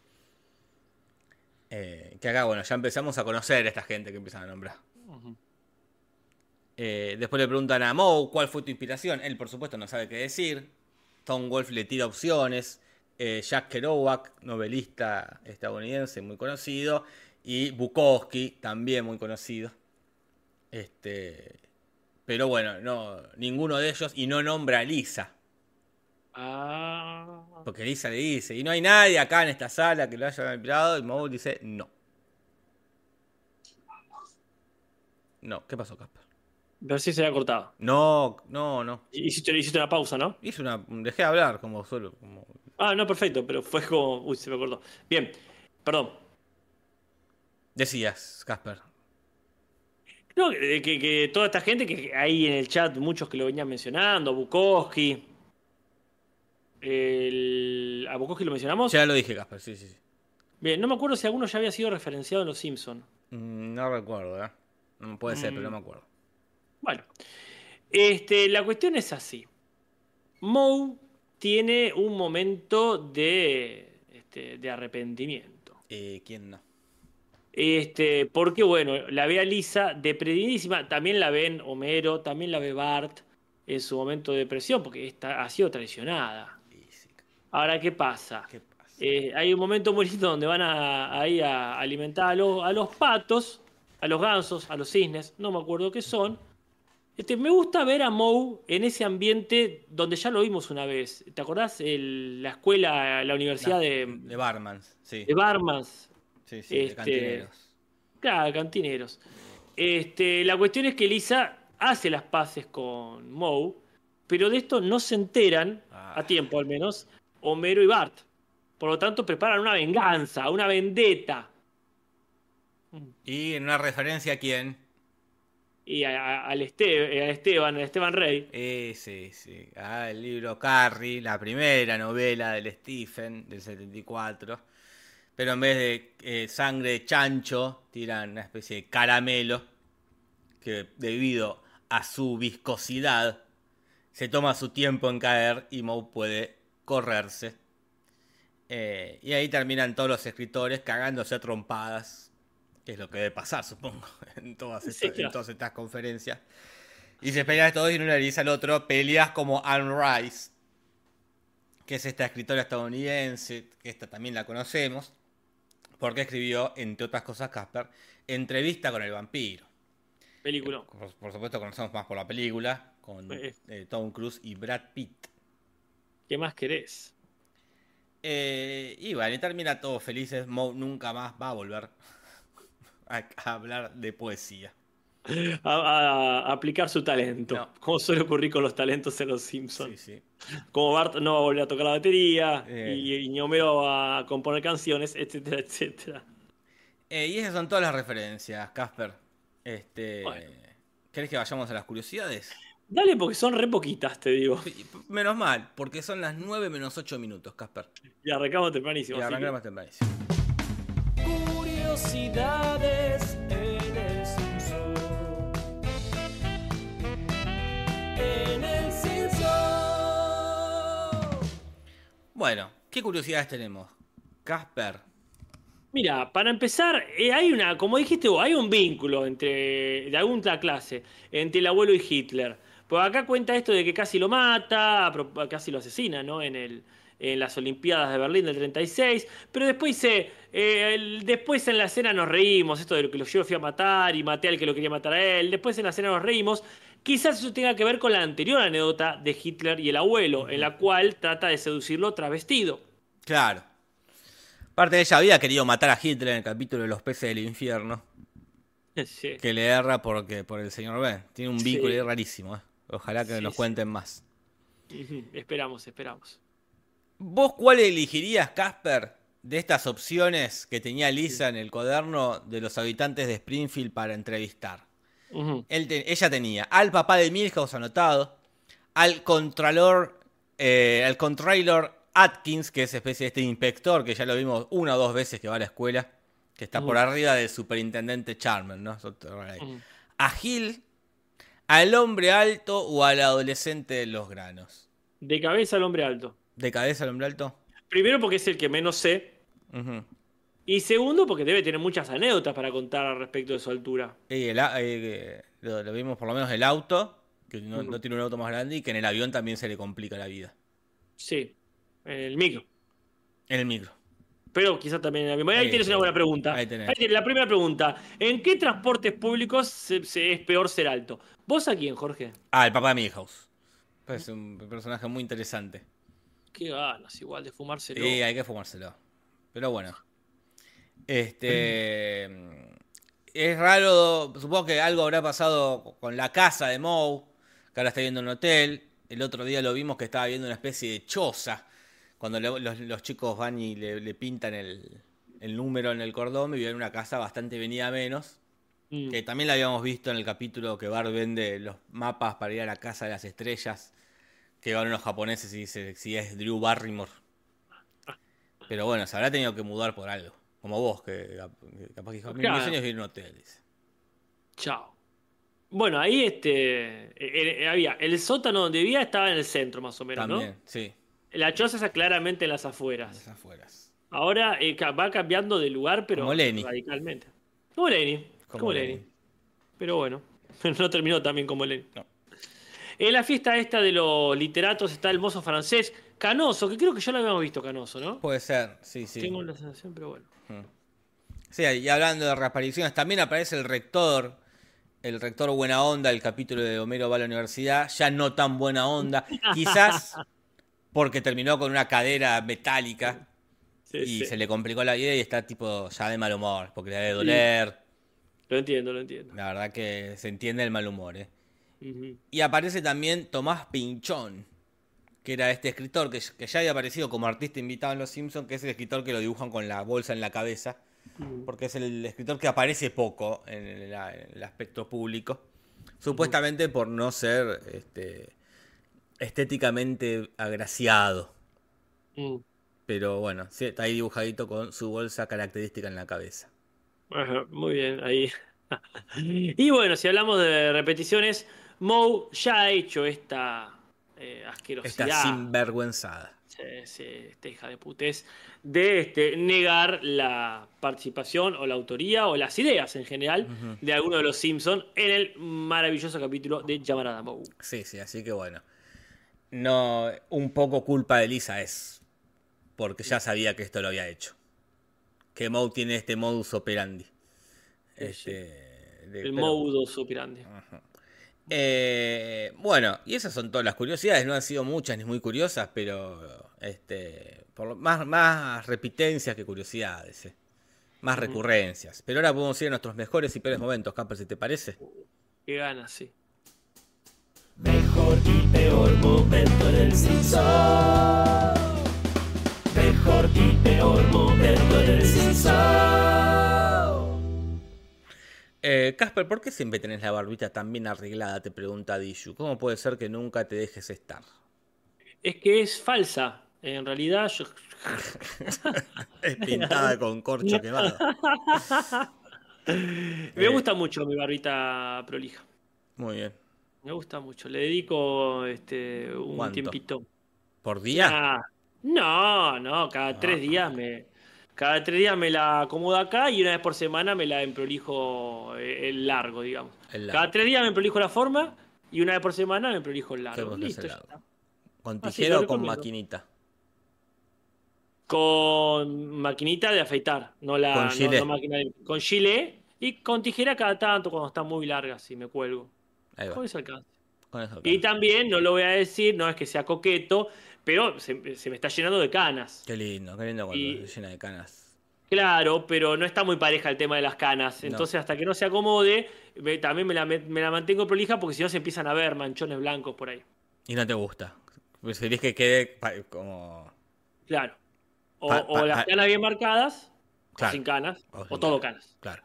Eh, que acá, bueno, ya empezamos a conocer a esta gente que empiezan a nombrar. Eh, después le preguntan a Moe cuál fue tu inspiración. Él, por supuesto, no sabe qué decir. Tom Wolfe le tira opciones. Eh, Jack Kerouac, novelista estadounidense muy conocido. Y Bukowski, también muy conocido. Este, pero bueno, no, ninguno de ellos. Y no nombra a Lisa. Ah. Porque Lisa le dice, y no hay nadie acá en esta sala que lo haya inspirado. Y Moe dice, no. No, ¿qué pasó, Casper? Pero sí se había cortado. No, no, no. Hiciste, hiciste una pausa, ¿no? Hice una. Dejé de hablar como solo. Como... Ah, no, perfecto, pero fue como. Uy, se me cortó. Bien, perdón. Decías, Casper. No, que, que- que toda esta gente que hay en el chat, muchos que lo venían mencionando, Bukowski. El, ¿A Bukowski lo mencionamos? Ya lo dije, Casper, sí, sí, sí. Bien, no me acuerdo si alguno ya había sido referenciado en Los Simpsons. Mm, No recuerdo, ¿eh? No puede ser, Mm. pero no me acuerdo. Bueno, este, la cuestión es así. Moe tiene un momento de, este, de arrepentimiento. Eh, ¿Quién no? Este, porque bueno, la ve a Lisa depredidísima, también la ven Homero, también la ve Bart en su momento de depresión, porque está, ha sido traicionada. Ahora, ¿qué pasa? ¿Qué pasa? Eh, hay un momento muy lindo donde van a, a alimentar a, los- a los patos, a los gansos, a los cisnes, no me acuerdo qué son. Este, me gusta ver a Moe en ese ambiente donde ya lo vimos una vez. ¿Te acordás? El- la escuela, la universidad de, De Barmans, sí. de Barmans. Sí, sí, de este- cantineros. Claro, cantineros. Este, la cuestión es que Lisa hace las paces con Moe, pero de esto no se enteran, Ah. a tiempo al menos, Homero y Bart. Por lo tanto, preparan una venganza, una vendetta. Y en una referencia a quién. Y a- a- al, al Esteban, al Esteban Rey. Eh, sí, sí. Ah, el libro Carrie, la primera novela del Stephen del 74. Pero en vez de eh, sangre de chancho, tiran una especie de caramelo que debido a su viscosidad se toma su tiempo en caer y Moe puede correrse. Eh, y ahí terminan todos los escritores cagándose a trompadas, que es lo que debe pasar, supongo, en todas Sí, estas, en claro. todas estas conferencias. Y se pelean todos y uno le dice al otro, peleas como Anne Rice, que es esta escritora estadounidense, que esta también la conocemos, porque escribió, entre otras cosas, Casper, Entrevista con el vampiro. Película. Por, por supuesto conocemos más por la película, con Eh. eh, Tom Cruise y Brad Pitt. ¿Qué más querés? Eh, y bueno, y termina todos felices. Moe nunca más va a volver a, a hablar de poesía. A, aplicar su talento. No. Como suele ocurrir con los talentos en Los Simpsons. sí. Como Bart no va a volver a tocar la batería, Eh. y, y va a componer canciones, etcétera, etcétera. Eh, y esas son todas las referencias, Casper. Este, Bueno. ¿Querés que vayamos a las curiosidades? Dale, porque son re poquitas, te digo. Sí, Menos mal, porque son las 9 menos 8 minutos, Casper. Y arrancamos tempranísimo. Y que- arrancamos tempranísimo. Curiosidades en el Simpson. En el. Bueno, ¿qué curiosidades tenemos? Casper. Mira, para empezar, eh, hay una, como dijiste vos, hay un vínculo entre, de alguna clase, entre el abuelo y Hitler. Pues acá cuenta esto de que casi lo mata, casi lo asesina, ¿no? En, el, en las Olimpiadas de Berlín del 36. Pero después dice, eh, el- después en la escena nos reímos, esto de lo que lo yo fui a matar y maté al que lo quería matar a él. Después en la escena nos reímos. Quizás eso tenga que ver con la anterior anécdota de Hitler y el abuelo, en la cual trata de seducirlo travestido. Claro. Aparte, ella había querido matar a Hitler en el capítulo de los peces del infierno. Sí. Que le erra porque, por el señor B. Tiene un vínculo Sí. ahí rarísimo. ¿eh? Ojalá que Sí, nos cuenten más. Esperamos, esperamos. ¿Vos cuál elegirías, Casper, de estas opciones que tenía Lisa en el cuaderno de los habitantes de Springfield para entrevistar? Ujú. Él te- ella tenía al papá de Milhouse anotado, al contralor, eh, al contralor Atkins, que es especie de este inspector, que ya lo vimos una o dos veces que va a la escuela, que está por arriba del superintendente Charmer, ¿no? A Gil, al hombre alto o al adolescente de los granos. De cabeza al hombre alto. ¿De cabeza al hombre alto? Primero porque es el que menos sé. Y segundo porque debe tener muchas anécdotas para contar al respecto de su altura. Y el eh, lo, lo vimos por lo menos el auto, que no, tiene un auto más grande y que en el avión también se le complica la vida. Sí, el micro. En el micro. Pero quizás también en el avión. Ahí tienes sí. una buena pregunta. Ahí tenés. tenés La primera pregunta. ¿En qué transportes públicos se- se- es peor ser alto? ¿Vos a quién, Jorge? Ah, el papá de Milhouse. Es un personaje muy interesante. Qué ganas igual de fumárselo. Sí, hay que fumárselo. Pero bueno. Este. Es raro. Supongo que algo habrá pasado con la casa de Moe. Que ahora está viendo un hotel. El otro día lo vimos que estaba viendo una especie de choza. Cuando le- los, los chicos van y le, le pintan el, el número en el cordón, vive en una casa bastante venida menos. Mm. Que también la habíamos visto en el capítulo que Bart vende los mapas para ir a la casa de las estrellas. Que van unos japoneses y dice si es Drew Barrymore. Pero bueno, se habrá tenido que mudar por algo. Como vos, que cap- que capaz que dijo, Claro. mi sueño es vivir en un hotel. Dice. Chao. Bueno, ahí este eh, eh, había el sótano donde vivía estaba en el centro más o menos, También, sí, ¿no? La choza está claramente en las en afueras. las afueras. Ahora eh, va cambiando de lugar, pero Como radicalmente. Como Lenny. Como, Como Lenny. Lenny. Pero bueno, no terminó también como Lenny. No. En la fiesta esta de los literatos está el mozo francés Canoso, que creo que ya lo habíamos visto Canoso, ¿no? Puede ser, sí, sí. Tengo la sensación, pero bueno. Sí, y hablando de reapariciones, también aparece el rector, el rector buena onda, el capítulo de Homero va a la universidad, ya no tan buena onda, quizás porque terminó con una cadera metálica Sí, y sí. se le complicó la vida y está tipo ya de mal humor, porque le debe doler, Lo entiendo, lo entiendo. la verdad que se entiende el mal humor. ¿eh? Y aparece también Tomás Pinchón, que era este escritor que, que ya había aparecido como artista invitado en Los Simpsons, que es el escritor que lo dibujan con la bolsa en la cabeza, porque es el escritor que aparece poco en el, en el aspecto público, supuestamente por no ser este, estéticamente agraciado. Mm. Pero bueno, sí, está ahí dibujadito con su bolsa característica en la cabeza. Ajá, muy bien, ahí. y bueno, si hablamos de repeticiones, Moe ya ha hecho esta eh, asquerosidad. Está sinvergüenzada. Esta hija de putés, de este, negar la participación o la autoría o las ideas en general de alguno de los Simpsons en el maravilloso capítulo de Llamarada Moe. Sí, sí, así que bueno. No, un poco culpa de Lisa es. Porque ya sabía que esto lo había hecho. Que Moe tiene este modus operandi. Este, de- El pero- modus operandi. Eh, bueno, y esas son todas las curiosidades. No han sido muchas ni muy curiosas, pero este, por lo- más, más repitencias que curiosidades. eh. Más recurrencias. Pero ahora podemos ir a nuestros mejores y peores momentos, Camper, si te parece. Qué ganas, sí. Mejor y peor momento del Simpson. Mejor y peor momento del Simpson. Eh, Casper, ¿por qué siempre tenés la barbita tan bien arreglada? Te pregunta Dishu. ¿Cómo puede ser que nunca te dejes estar? Es que es falsa. En realidad, yo. Es pintada con corcho quemado. Me Eh. gusta mucho mi barbita prolija. Muy bien. Me gusta mucho. Le dedico este un ¿Cuánto? tiempito. ¿Por día? Ah, No, no, cada tres días me. Cada tres días me la acomodo acá y una vez por semana me la emprolijo eh, el largo, digamos. El largo. Cada tres días me emprolijo la forma y una vez por semana me emprolijo el ¿Qué largo. Listo, ya largo? está. ¿Con Ah, sí, tijera o con maquinita? Con maquinita de afeitar, no la Con no- no máquina de- con gilet y con tijera cada tanto cuando está muy larga, si me cuelgo. Ahí va. Con eso alcanza. Con eso Y también, no lo voy a decir, no es que sea coqueto, pero se, se me está llenando de canas. Qué lindo, qué lindo cuando Y- se llena de canas. Claro, pero no está muy pareja el tema de las canas. No. Entonces, hasta que no se acomode, me- también me la, me- me la mantengo prolija porque si no se empiezan a ver manchones blancos por ahí. Y no te gusta. Preferís que quede como. Claro. O, Pa- o pa- las canas bien marcadas, Claro. o sin canas, O todo canas. canas. Claro.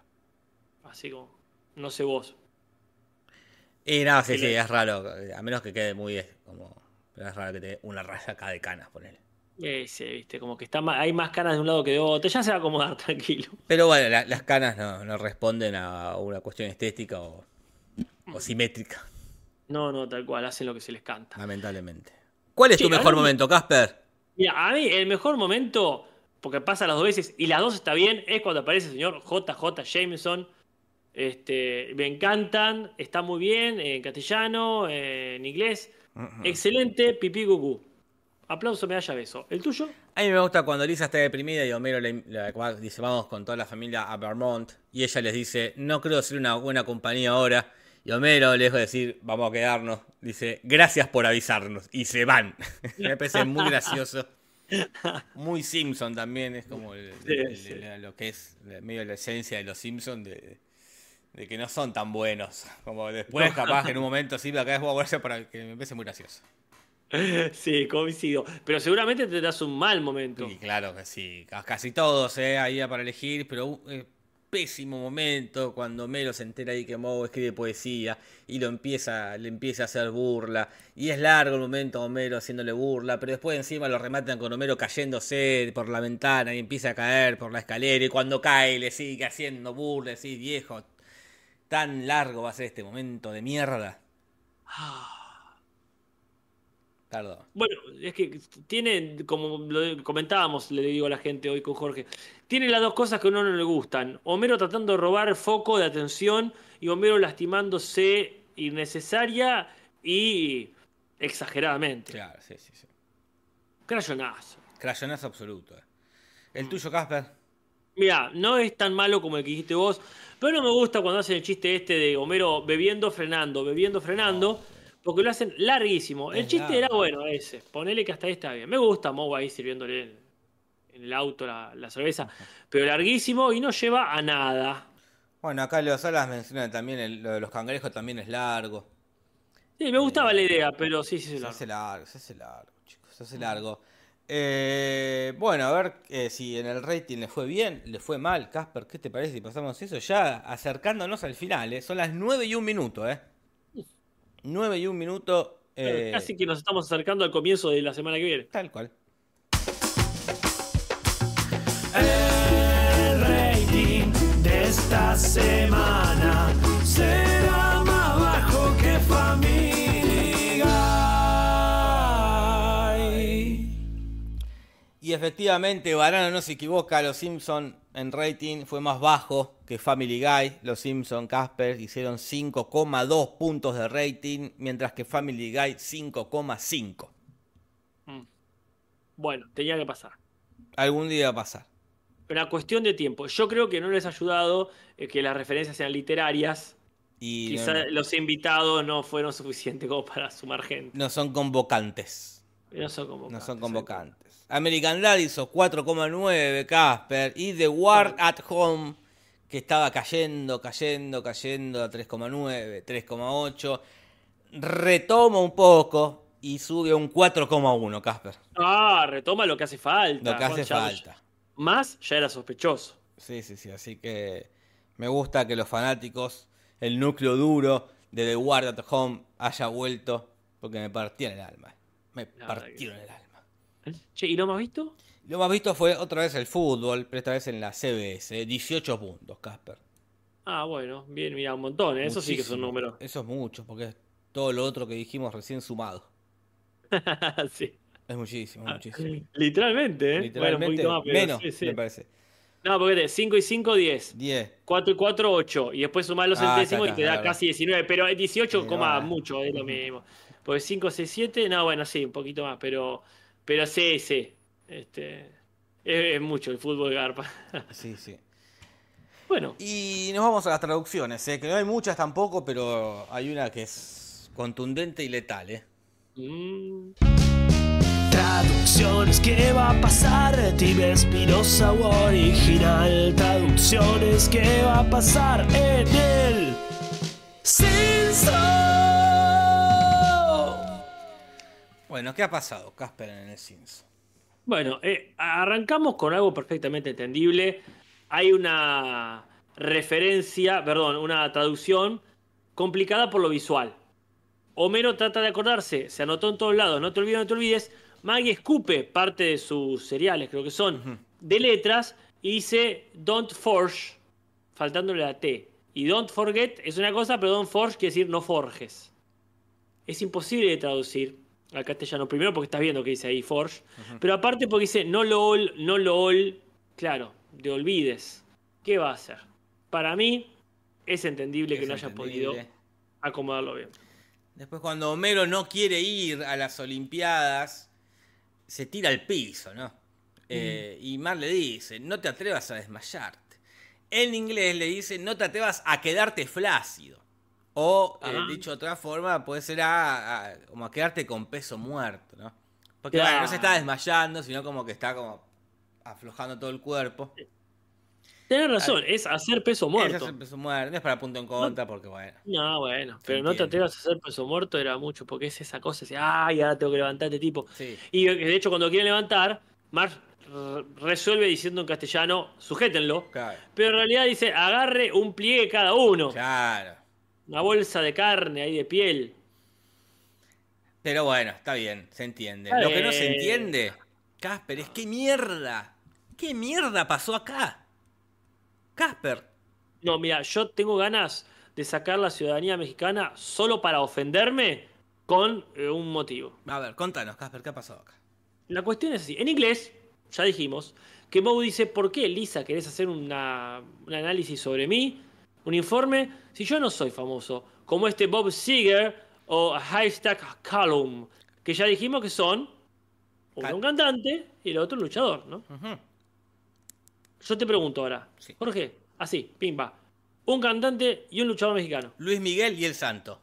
Así como, no sé vos. Y nada, sí, Sí, es raro. A menos que quede muy. como pero es raro que te dé una raya acá de canas, ponele. Ese, viste, como que está hay más canas de un lado que de otro. Ya se va a acomodar, tranquilo. Pero bueno, la- las canas no, no responden a una cuestión estética o, o simétrica, No, no, tal cual, hacen lo que se les canta. lamentablemente. ¿Cuál es tu mejor momento, Casper? Mira, a mí el mejor momento, porque pasa las dos veces y las dos está bien, es cuando aparece el señor JJ Jameson. Este, me encantan, está muy bien en castellano, en inglés. Excelente, pipí cucú. Aplauso, medalla, beso. ¿El tuyo? A mí me gusta cuando Lisa está deprimida y Homero le, le- va- dice vamos con toda la familia a Vermont y ella les dice no creo ser una buena compañía ahora y Homero lejos de decir vamos a quedarnos dice gracias por avisarnos y se van. me parece muy gracioso. Muy Simpson también es como el- lo que es medio la esencia de los Simpson de, de que no son tan buenos. Como después capaz que en un momento sí, acá es gracias para que me parece muy gracioso. Sí, coincido. Pero seguramente tendrás un mal momento. Y claro que sí, ca- casi todos, ¿eh? Ahí para elegir, pero un eh, pésimo momento cuando Melo se entera ahí que Moe escribe poesía y lo empieza, le empieza a hacer burla. Y es largo el momento Homero haciéndole burla, pero después encima lo rematan con Homero cayéndose por la ventana y empieza a caer por la escalera y cuando cae le sigue haciendo burla, así viejo. Tan largo va a ser este momento de mierda. Perdón. Bueno, es que tiene, como lo comentábamos, le digo a la gente hoy con Jorge, tiene las dos cosas que a uno no le gustan. Homero tratando de robar foco de atención y Homero lastimándose innecesaria y exageradamente. Claro, sí, sí, sí. Crayonazo. Crayonazo absoluto. eh. ¿El tuyo, Casper? Mira, no es tan malo como el que dijiste vos, pero no me gusta cuando hacen el chiste este de Homero bebiendo, frenando, bebiendo, frenando, porque lo hacen larguísimo. El Es chiste largo. era bueno ese, ponele que hasta ahí está bien. Me gusta Moe ahí sirviéndole en, en el auto la, la cerveza, pero larguísimo y no lleva a nada. Bueno, acá Leo Salas menciona también el- lo de los cangrejos también es largo. Sí, me gustaba la idea, pero sí, sí. Se largo. hace largo, se hace largo, chicos, se hace largo. Eh, bueno, a ver eh, si en el rating le fue bien, le fue mal. Casper, ¿qué te parece si pasamos eso? Ya acercándonos al final, ¿eh? Son las 9 y un minuto, ¿eh? 9 y un minuto. eh, Casi que nos estamos acercando al comienzo de la semana que viene. Tal cual. El rating de esta semana efectivamente, Barano no se equivoca, Los Simpson en rating fue más bajo que Family Guy. Los Simpson, Casper, hicieron 5,2 puntos de rating, mientras que Family Guy 5,5. Bueno, tenía que pasar. Algún día va a pasar. Pero cuestión de tiempo. Yo creo que no les ha ayudado eh, que las referencias sean literarias. Y Quizá no, los invitados no fueron suficientes como para sumar gente. no son convocantes. No son convocantes. No son convocantes. American Dad hizo 4,9 Casper. Y The War at Home, que estaba cayendo, cayendo, cayendo a 3,9, 3,8. Retoma un poco y sube a un 4,1 Casper. Ah, retoma lo que hace falta. Lo que hace falta. Más ya era sospechoso. Sí, sí, sí. Así que me gusta que los fanáticos, el núcleo duro de The War at Home haya vuelto. Porque me partieron el alma. Me que partieron el alma. Che, ¿y lo más visto? Lo más visto fue otra vez el fútbol, pero esta vez en la CBS. 18 puntos, Casper. Ah, bueno, bien, mira, un montón. ¿eh? Eso sí que es un Muchísimo. número. Eso es mucho, porque es todo lo otro que dijimos recién sumado. sí. Es muchísimo, muchísimo. Literalmente, ¿eh? Literalmente, bueno, un poquito más, pero menos, sí, sí. me parece. No, porque 5 y 5, 10. 10. 4 y 4, 8. Y después sumás los Ah, centésimos y te da casi 19. Pero 18, Sí, coma no, mucho, es lo mismo. Porque 5, 6, 7, no, bueno, sí, un poquito más. Pero, pero sí, sí. Este, es, es mucho el fútbol Garpa. Sí, sí. bueno, Y nos vamos a las traducciones, ¿eh? que no hay muchas tampoco, pero hay una que es contundente y letal. ¿eh? mm, Traducciones, ¿qué va a pasar? Tibia Espinosa o original. Traducciones, ¿qué va a pasar en el Censo? Bueno, ¿qué ha pasado, Casper, en el Simpson? bueno eh, arrancamos con algo perfectamente entendible. Hay una referencia, perdón, una traducción complicada por lo visual. Homero trata de acordarse, se anotó en todos lados, no te olvides, no te olvides. Maggie escupe parte de sus cereales, creo que son, de letras, y dice Don't forge, faltándole la T. Y Don't forget es una cosa, pero Don't forge quiere decir no forjes. Es imposible de traducir al castellano, primero porque estás viendo que dice ahí forge, pero aparte porque dice no lo ol, no lo ol, claro, de olvides. ¿Qué va a hacer? Para mí es entendible que no haya podido acomodarlo bien. Después, cuando Homero no quiere ir a las Olimpiadas, se tira al piso, ¿no? Eh, y Mar le dice, no te atrevas a desmayarte. En inglés le dice, no te atrevas a quedarte flácido. O, eh, dicho de otra forma, puede ser a, a- como a quedarte con peso muerto, ¿no? Porque Claro. bueno, no se está desmayando, sino como que está como aflojando todo el cuerpo. Tenés razón, es hacer peso muerto. es el peso muerto, no es para punto en contra, porque bueno. No, bueno, pero no te atrevas a hacer peso muerto era mucho, porque es esa cosa, así, ay, ahora tengo que levantar este tipo. Sí. Y de hecho, cuando quieren levantar, Mark r- resuelve diciendo en castellano, sujétenlo. Claro. Pero en realidad dice, agarre un pliegue cada uno. Claro. Una bolsa de carne ahí de piel. Pero bueno, está bien, se entiende. Está Lo que no se entiende, Casper, es qué mierda. ¿Qué mierda pasó acá? Casper. No, mira, yo tengo ganas de sacar la ciudadanía mexicana solo para ofenderme con eh, un motivo. A ver, contanos, Casper, ¿qué ha pasado acá? La cuestión es así. En inglés, ya dijimos, que Moe dice, ¿por qué, Lisa, querés hacer una- un análisis sobre mí? Un informe, si yo no soy famoso, como este Bob Seger o Hashtag Callum, que ya dijimos que son uno un cantante y el otro un luchador, ¿no? Yo te pregunto ahora, Sí. Jorge, así, pimba, un cantante y un luchador mexicano. Luis Miguel y el Santo.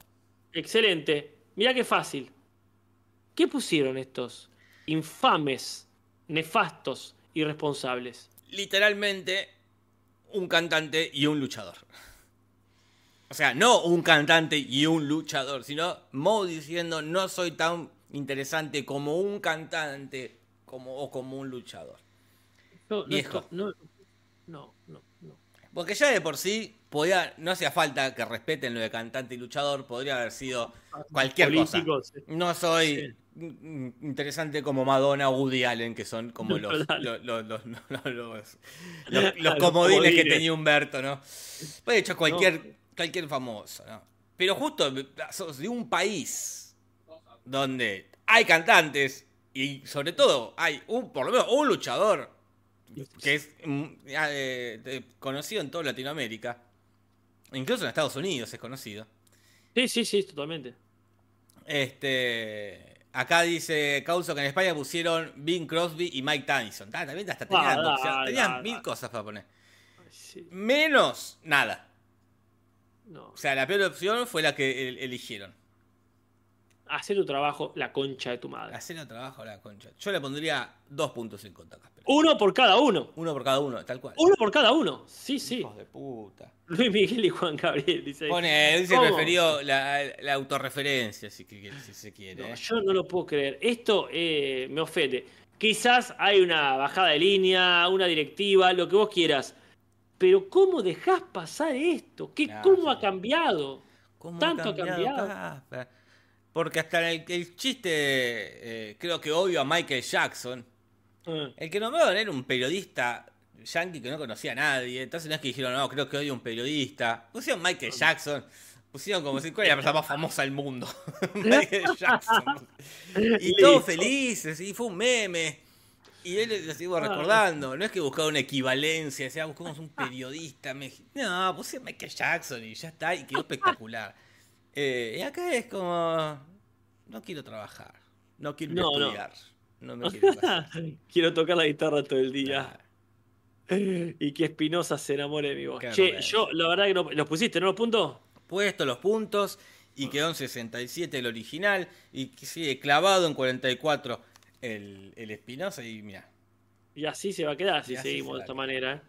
Excelente. Mirá qué fácil. ¿Qué pusieron estos infames, nefastos, irresponsables? Literalmente, un cantante y un luchador. O sea, no un cantante y un luchador, sino Moe diciendo no soy tan interesante como un cantante como, o como un luchador. No, no, Viejo. No, no, no, no. Porque ya de por sí podía, no hacía falta que respeten lo de cantante y luchador, podría haber sido cualquier cosa. sí. No soy interesante como Madonna o Woody Allen, que son como los, los, los, los, comodines que tenía Humberto, ¿no? Puede hecho cualquier, cualquier famoso, ¿no? Pero justo sos de un país donde hay cantantes y sobre todo hay un, por lo menos un luchador que es mm, eh, de- conocido en toda Latinoamérica, incluso en Estados Unidos es conocido. Sí, sí, sí, totalmente. Este, acá dice Causo que en España pusieron Bing Crosby y Mike Tyson. Ah, también hasta tenían, Ah, tenían dale. mil cosas para poner. Sí, Menos nada. No. O sea, la peor opción fue la que el- eligieron. Hacer tu trabajo, la concha de tu madre. Hacer el trabajo la concha. Yo le pondría dos puntos en contra, Casper. Uno por cada uno. Uno por cada uno, tal cual. Uno por cada uno. Sí, sí. Hijos de puta. Luis Miguel y Juan Gabriel, dice. Pone, dice ¿Cómo? preferió la, la autorreferencia, si, si se quiere. No, ¿eh? yo no lo puedo creer. Esto eh, me ofende. Quizás hay una bajada de línea, una directiva, lo que vos quieras. Pero ¿cómo dejás pasar esto? ¿Qué, ¿Cómo sí. ha cambiado? ¿Cómo Tanto ha cambiado. Porque hasta el, el chiste, eh, creo que obvio a Michael Jackson, Eh, el que nombraron era un periodista yankee que no conocía a nadie. Entonces no es que dijeron, no, creo que odio un periodista. Pusieron Michael Jackson Pusieron como si cuál era la persona más famosa del mundo. Michael Jackson. Y todos felices, y fue un meme. Y él lo sigo recordando. No es que buscaba una equivalencia, decía, buscamos un periodista. mexi- No, puse Michael Jackson y ya está, y quedó espectacular. Eh, y acá es como. No quiero trabajar. No quiero No, no. estudiar. No me quiero. Quiero tocar la guitarra todo el día. Y que Espinosa se enamore de mi voz. Qué che, yo, la verdad que no. ¿Los pusiste, no los puntos? puesto los puntos y quedó en 67 el original y que sigue clavado en 44 el, el Espinosa y mira. Y así se va a quedar si seguimos se de esta manera. ¿eh?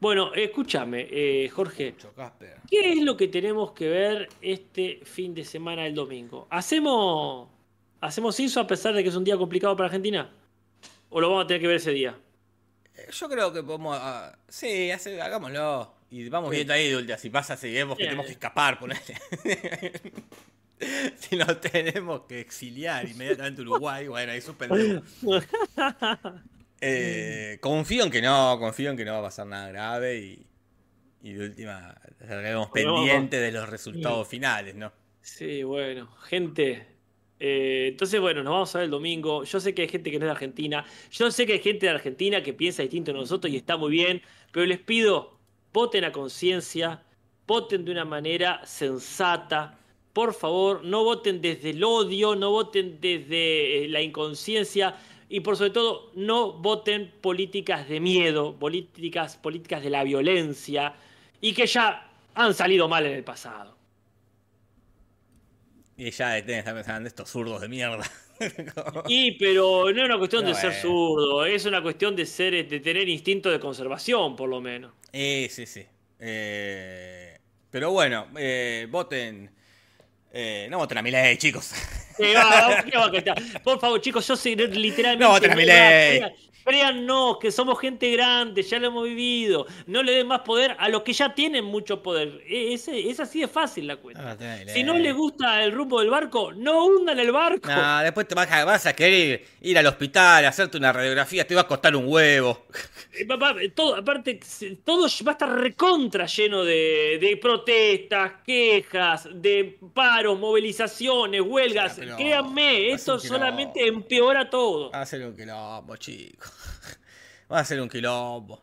Bueno, escúchame, eh, Jorge. Casper. ¿Qué es lo que tenemos que ver este fin de semana del domingo? ¿Hacemos, ¿Hacemos eso a pesar de que es un día complicado para Argentina? ¿O lo vamos a tener que ver ese día? Eh, Yo creo que podemos. ah, sí, hace- hagámoslo. Y vamos viendo ahí última. Si pasa, si vemos que tenemos que escapar, ponele. si nos tenemos que exiliar inmediatamente a Uruguay, bueno, ahí suspendemos. Eh, confío en que no, confío en que no va a pasar nada grave y, y de última estaremos pendientes de los resultados finales, ¿no? Sí, bueno, gente. eh, entonces, bueno, nos vamos a ver el domingo. Yo sé que hay gente que no es de Argentina. Yo sé que hay gente de Argentina que piensa distinto a nosotros y está muy bien. Pero les pido, voten a conciencia, voten de una manera sensata. Por favor, no voten desde el odio, no voten desde eh, la inconsciencia y por sobre todo no voten políticas de miedo, políticas, políticas de la violencia y que ya han salido mal en el pasado. Y ya estar pensando estos zurdos de mierda. Y pero no es una cuestión No, de ser bueno. zurdo, es una cuestión de ser, de tener instinto de conservación, por lo menos. Eh, sí, sí. Eh, pero bueno, eh, voten. Eh, no voten a mi ley, chicos. Eh, va, ¿qué va a contar? Por favor, chicos, yo soy literalmente. No voten a Milei. Crean- Créannos que somos gente grande, ya lo hemos vivido. No le den más poder a los que ya tienen mucho poder. Eh, Es, es así de fácil la cuenta. No voten a Milei. si no les gusta el rumbo del barco, no hundan el barco. No, después te vas a, vas a querer ir, al hospital, hacerte una radiografía, te va a costar un huevo. Eh, papá, todo, aparte, todo va a estar recontra lleno de, de protestas, quejas, de paros, movilizaciones, huelgas. Créanme, un solamente empeora todo. Va a ser un quilombo, chicos. Va a ser un quilombo.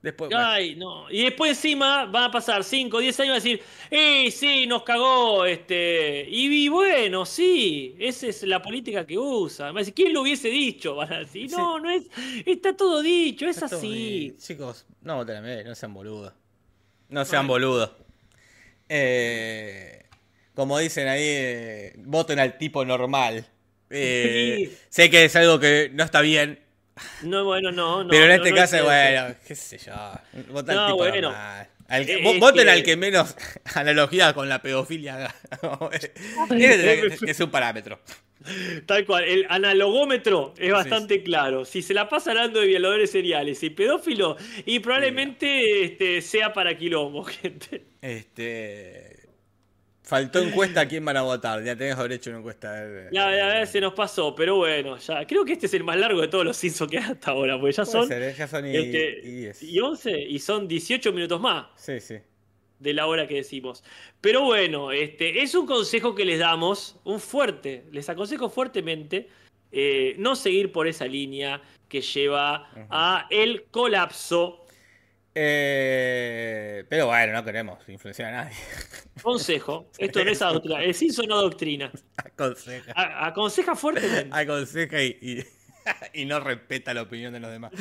Después, bueno, Ay, no. Y después encima van a pasar 5 o 10 años y van a decir, ¡eh, sí, nos cagó! este Y, y bueno, sí, esa es la política que usa. Decir, ¿quién lo hubiese dicho? Van a decir, no, no es, está todo dicho, es está así. Chicos, no voten a no sean boludos. No sean boludos. Eh, como dicen ahí, eh, voten al tipo normal. Eh, Sí. Sé que es algo que no está bien, No, bueno, no, no. pero en no, este no caso, es eso. bueno, qué sé yo. Voten No, al tipo bueno. normal. Al que- Eh, voten que- al que menos analogía con la pedofilia haga. Ese es- es un parámetro. Tal cual, el analogómetro es bastante claro. Si se la pasa hablando de violadores seriales y pedófilos, y probablemente este, sea para quilombo, gente. Este. Faltó encuesta a quién van a votar. Ya tenés haber hecho una encuesta. Ya, ya, ya se nos pasó, pero bueno, ya. Creo que este es el más largo de todos los Simpsons que hay hasta ahora, porque ya Puede son ser, ¿eh? ya son y, este, y 10. y 11 y son 18 minutos más Sí, sí. de la hora que decimos. Pero bueno, este es un consejo que les damos, un fuerte, les aconsejo fuertemente eh, no seguir por esa línea que lleva a el colapso. Eh, pero bueno, no queremos influenciar a nadie. Consejo, esto no es adoctrina, el Simpson no doctrina. Aconseja. A- aconseja fuertemente. Aconseja y, y, y no respeta la opinión de los demás.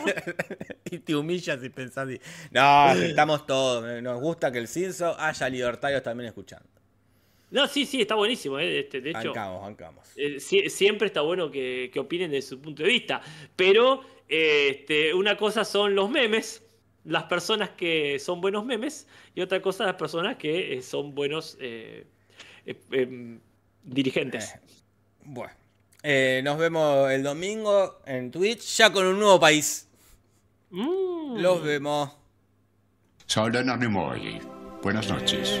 y te humillas y pensás. y- No, aceptamos todo. Nos gusta que el Cinso haya libertarios también escuchando. No, sí, sí, está buenísimo. eh, este, de hecho, Bancamos, bancamos. Eh, sie- siempre está bueno que, que opinen desde su punto de vista. Pero este, una cosa son los memes, las personas que son buenos memes, y otra cosa las personas que eh, son buenos eh, eh, em, dirigentes. Eh, Bueno. Eh, nos vemos el domingo en Twitch, ya con un nuevo país. Mm. Los vemos. Leonardo Nimoy. Buenas noches.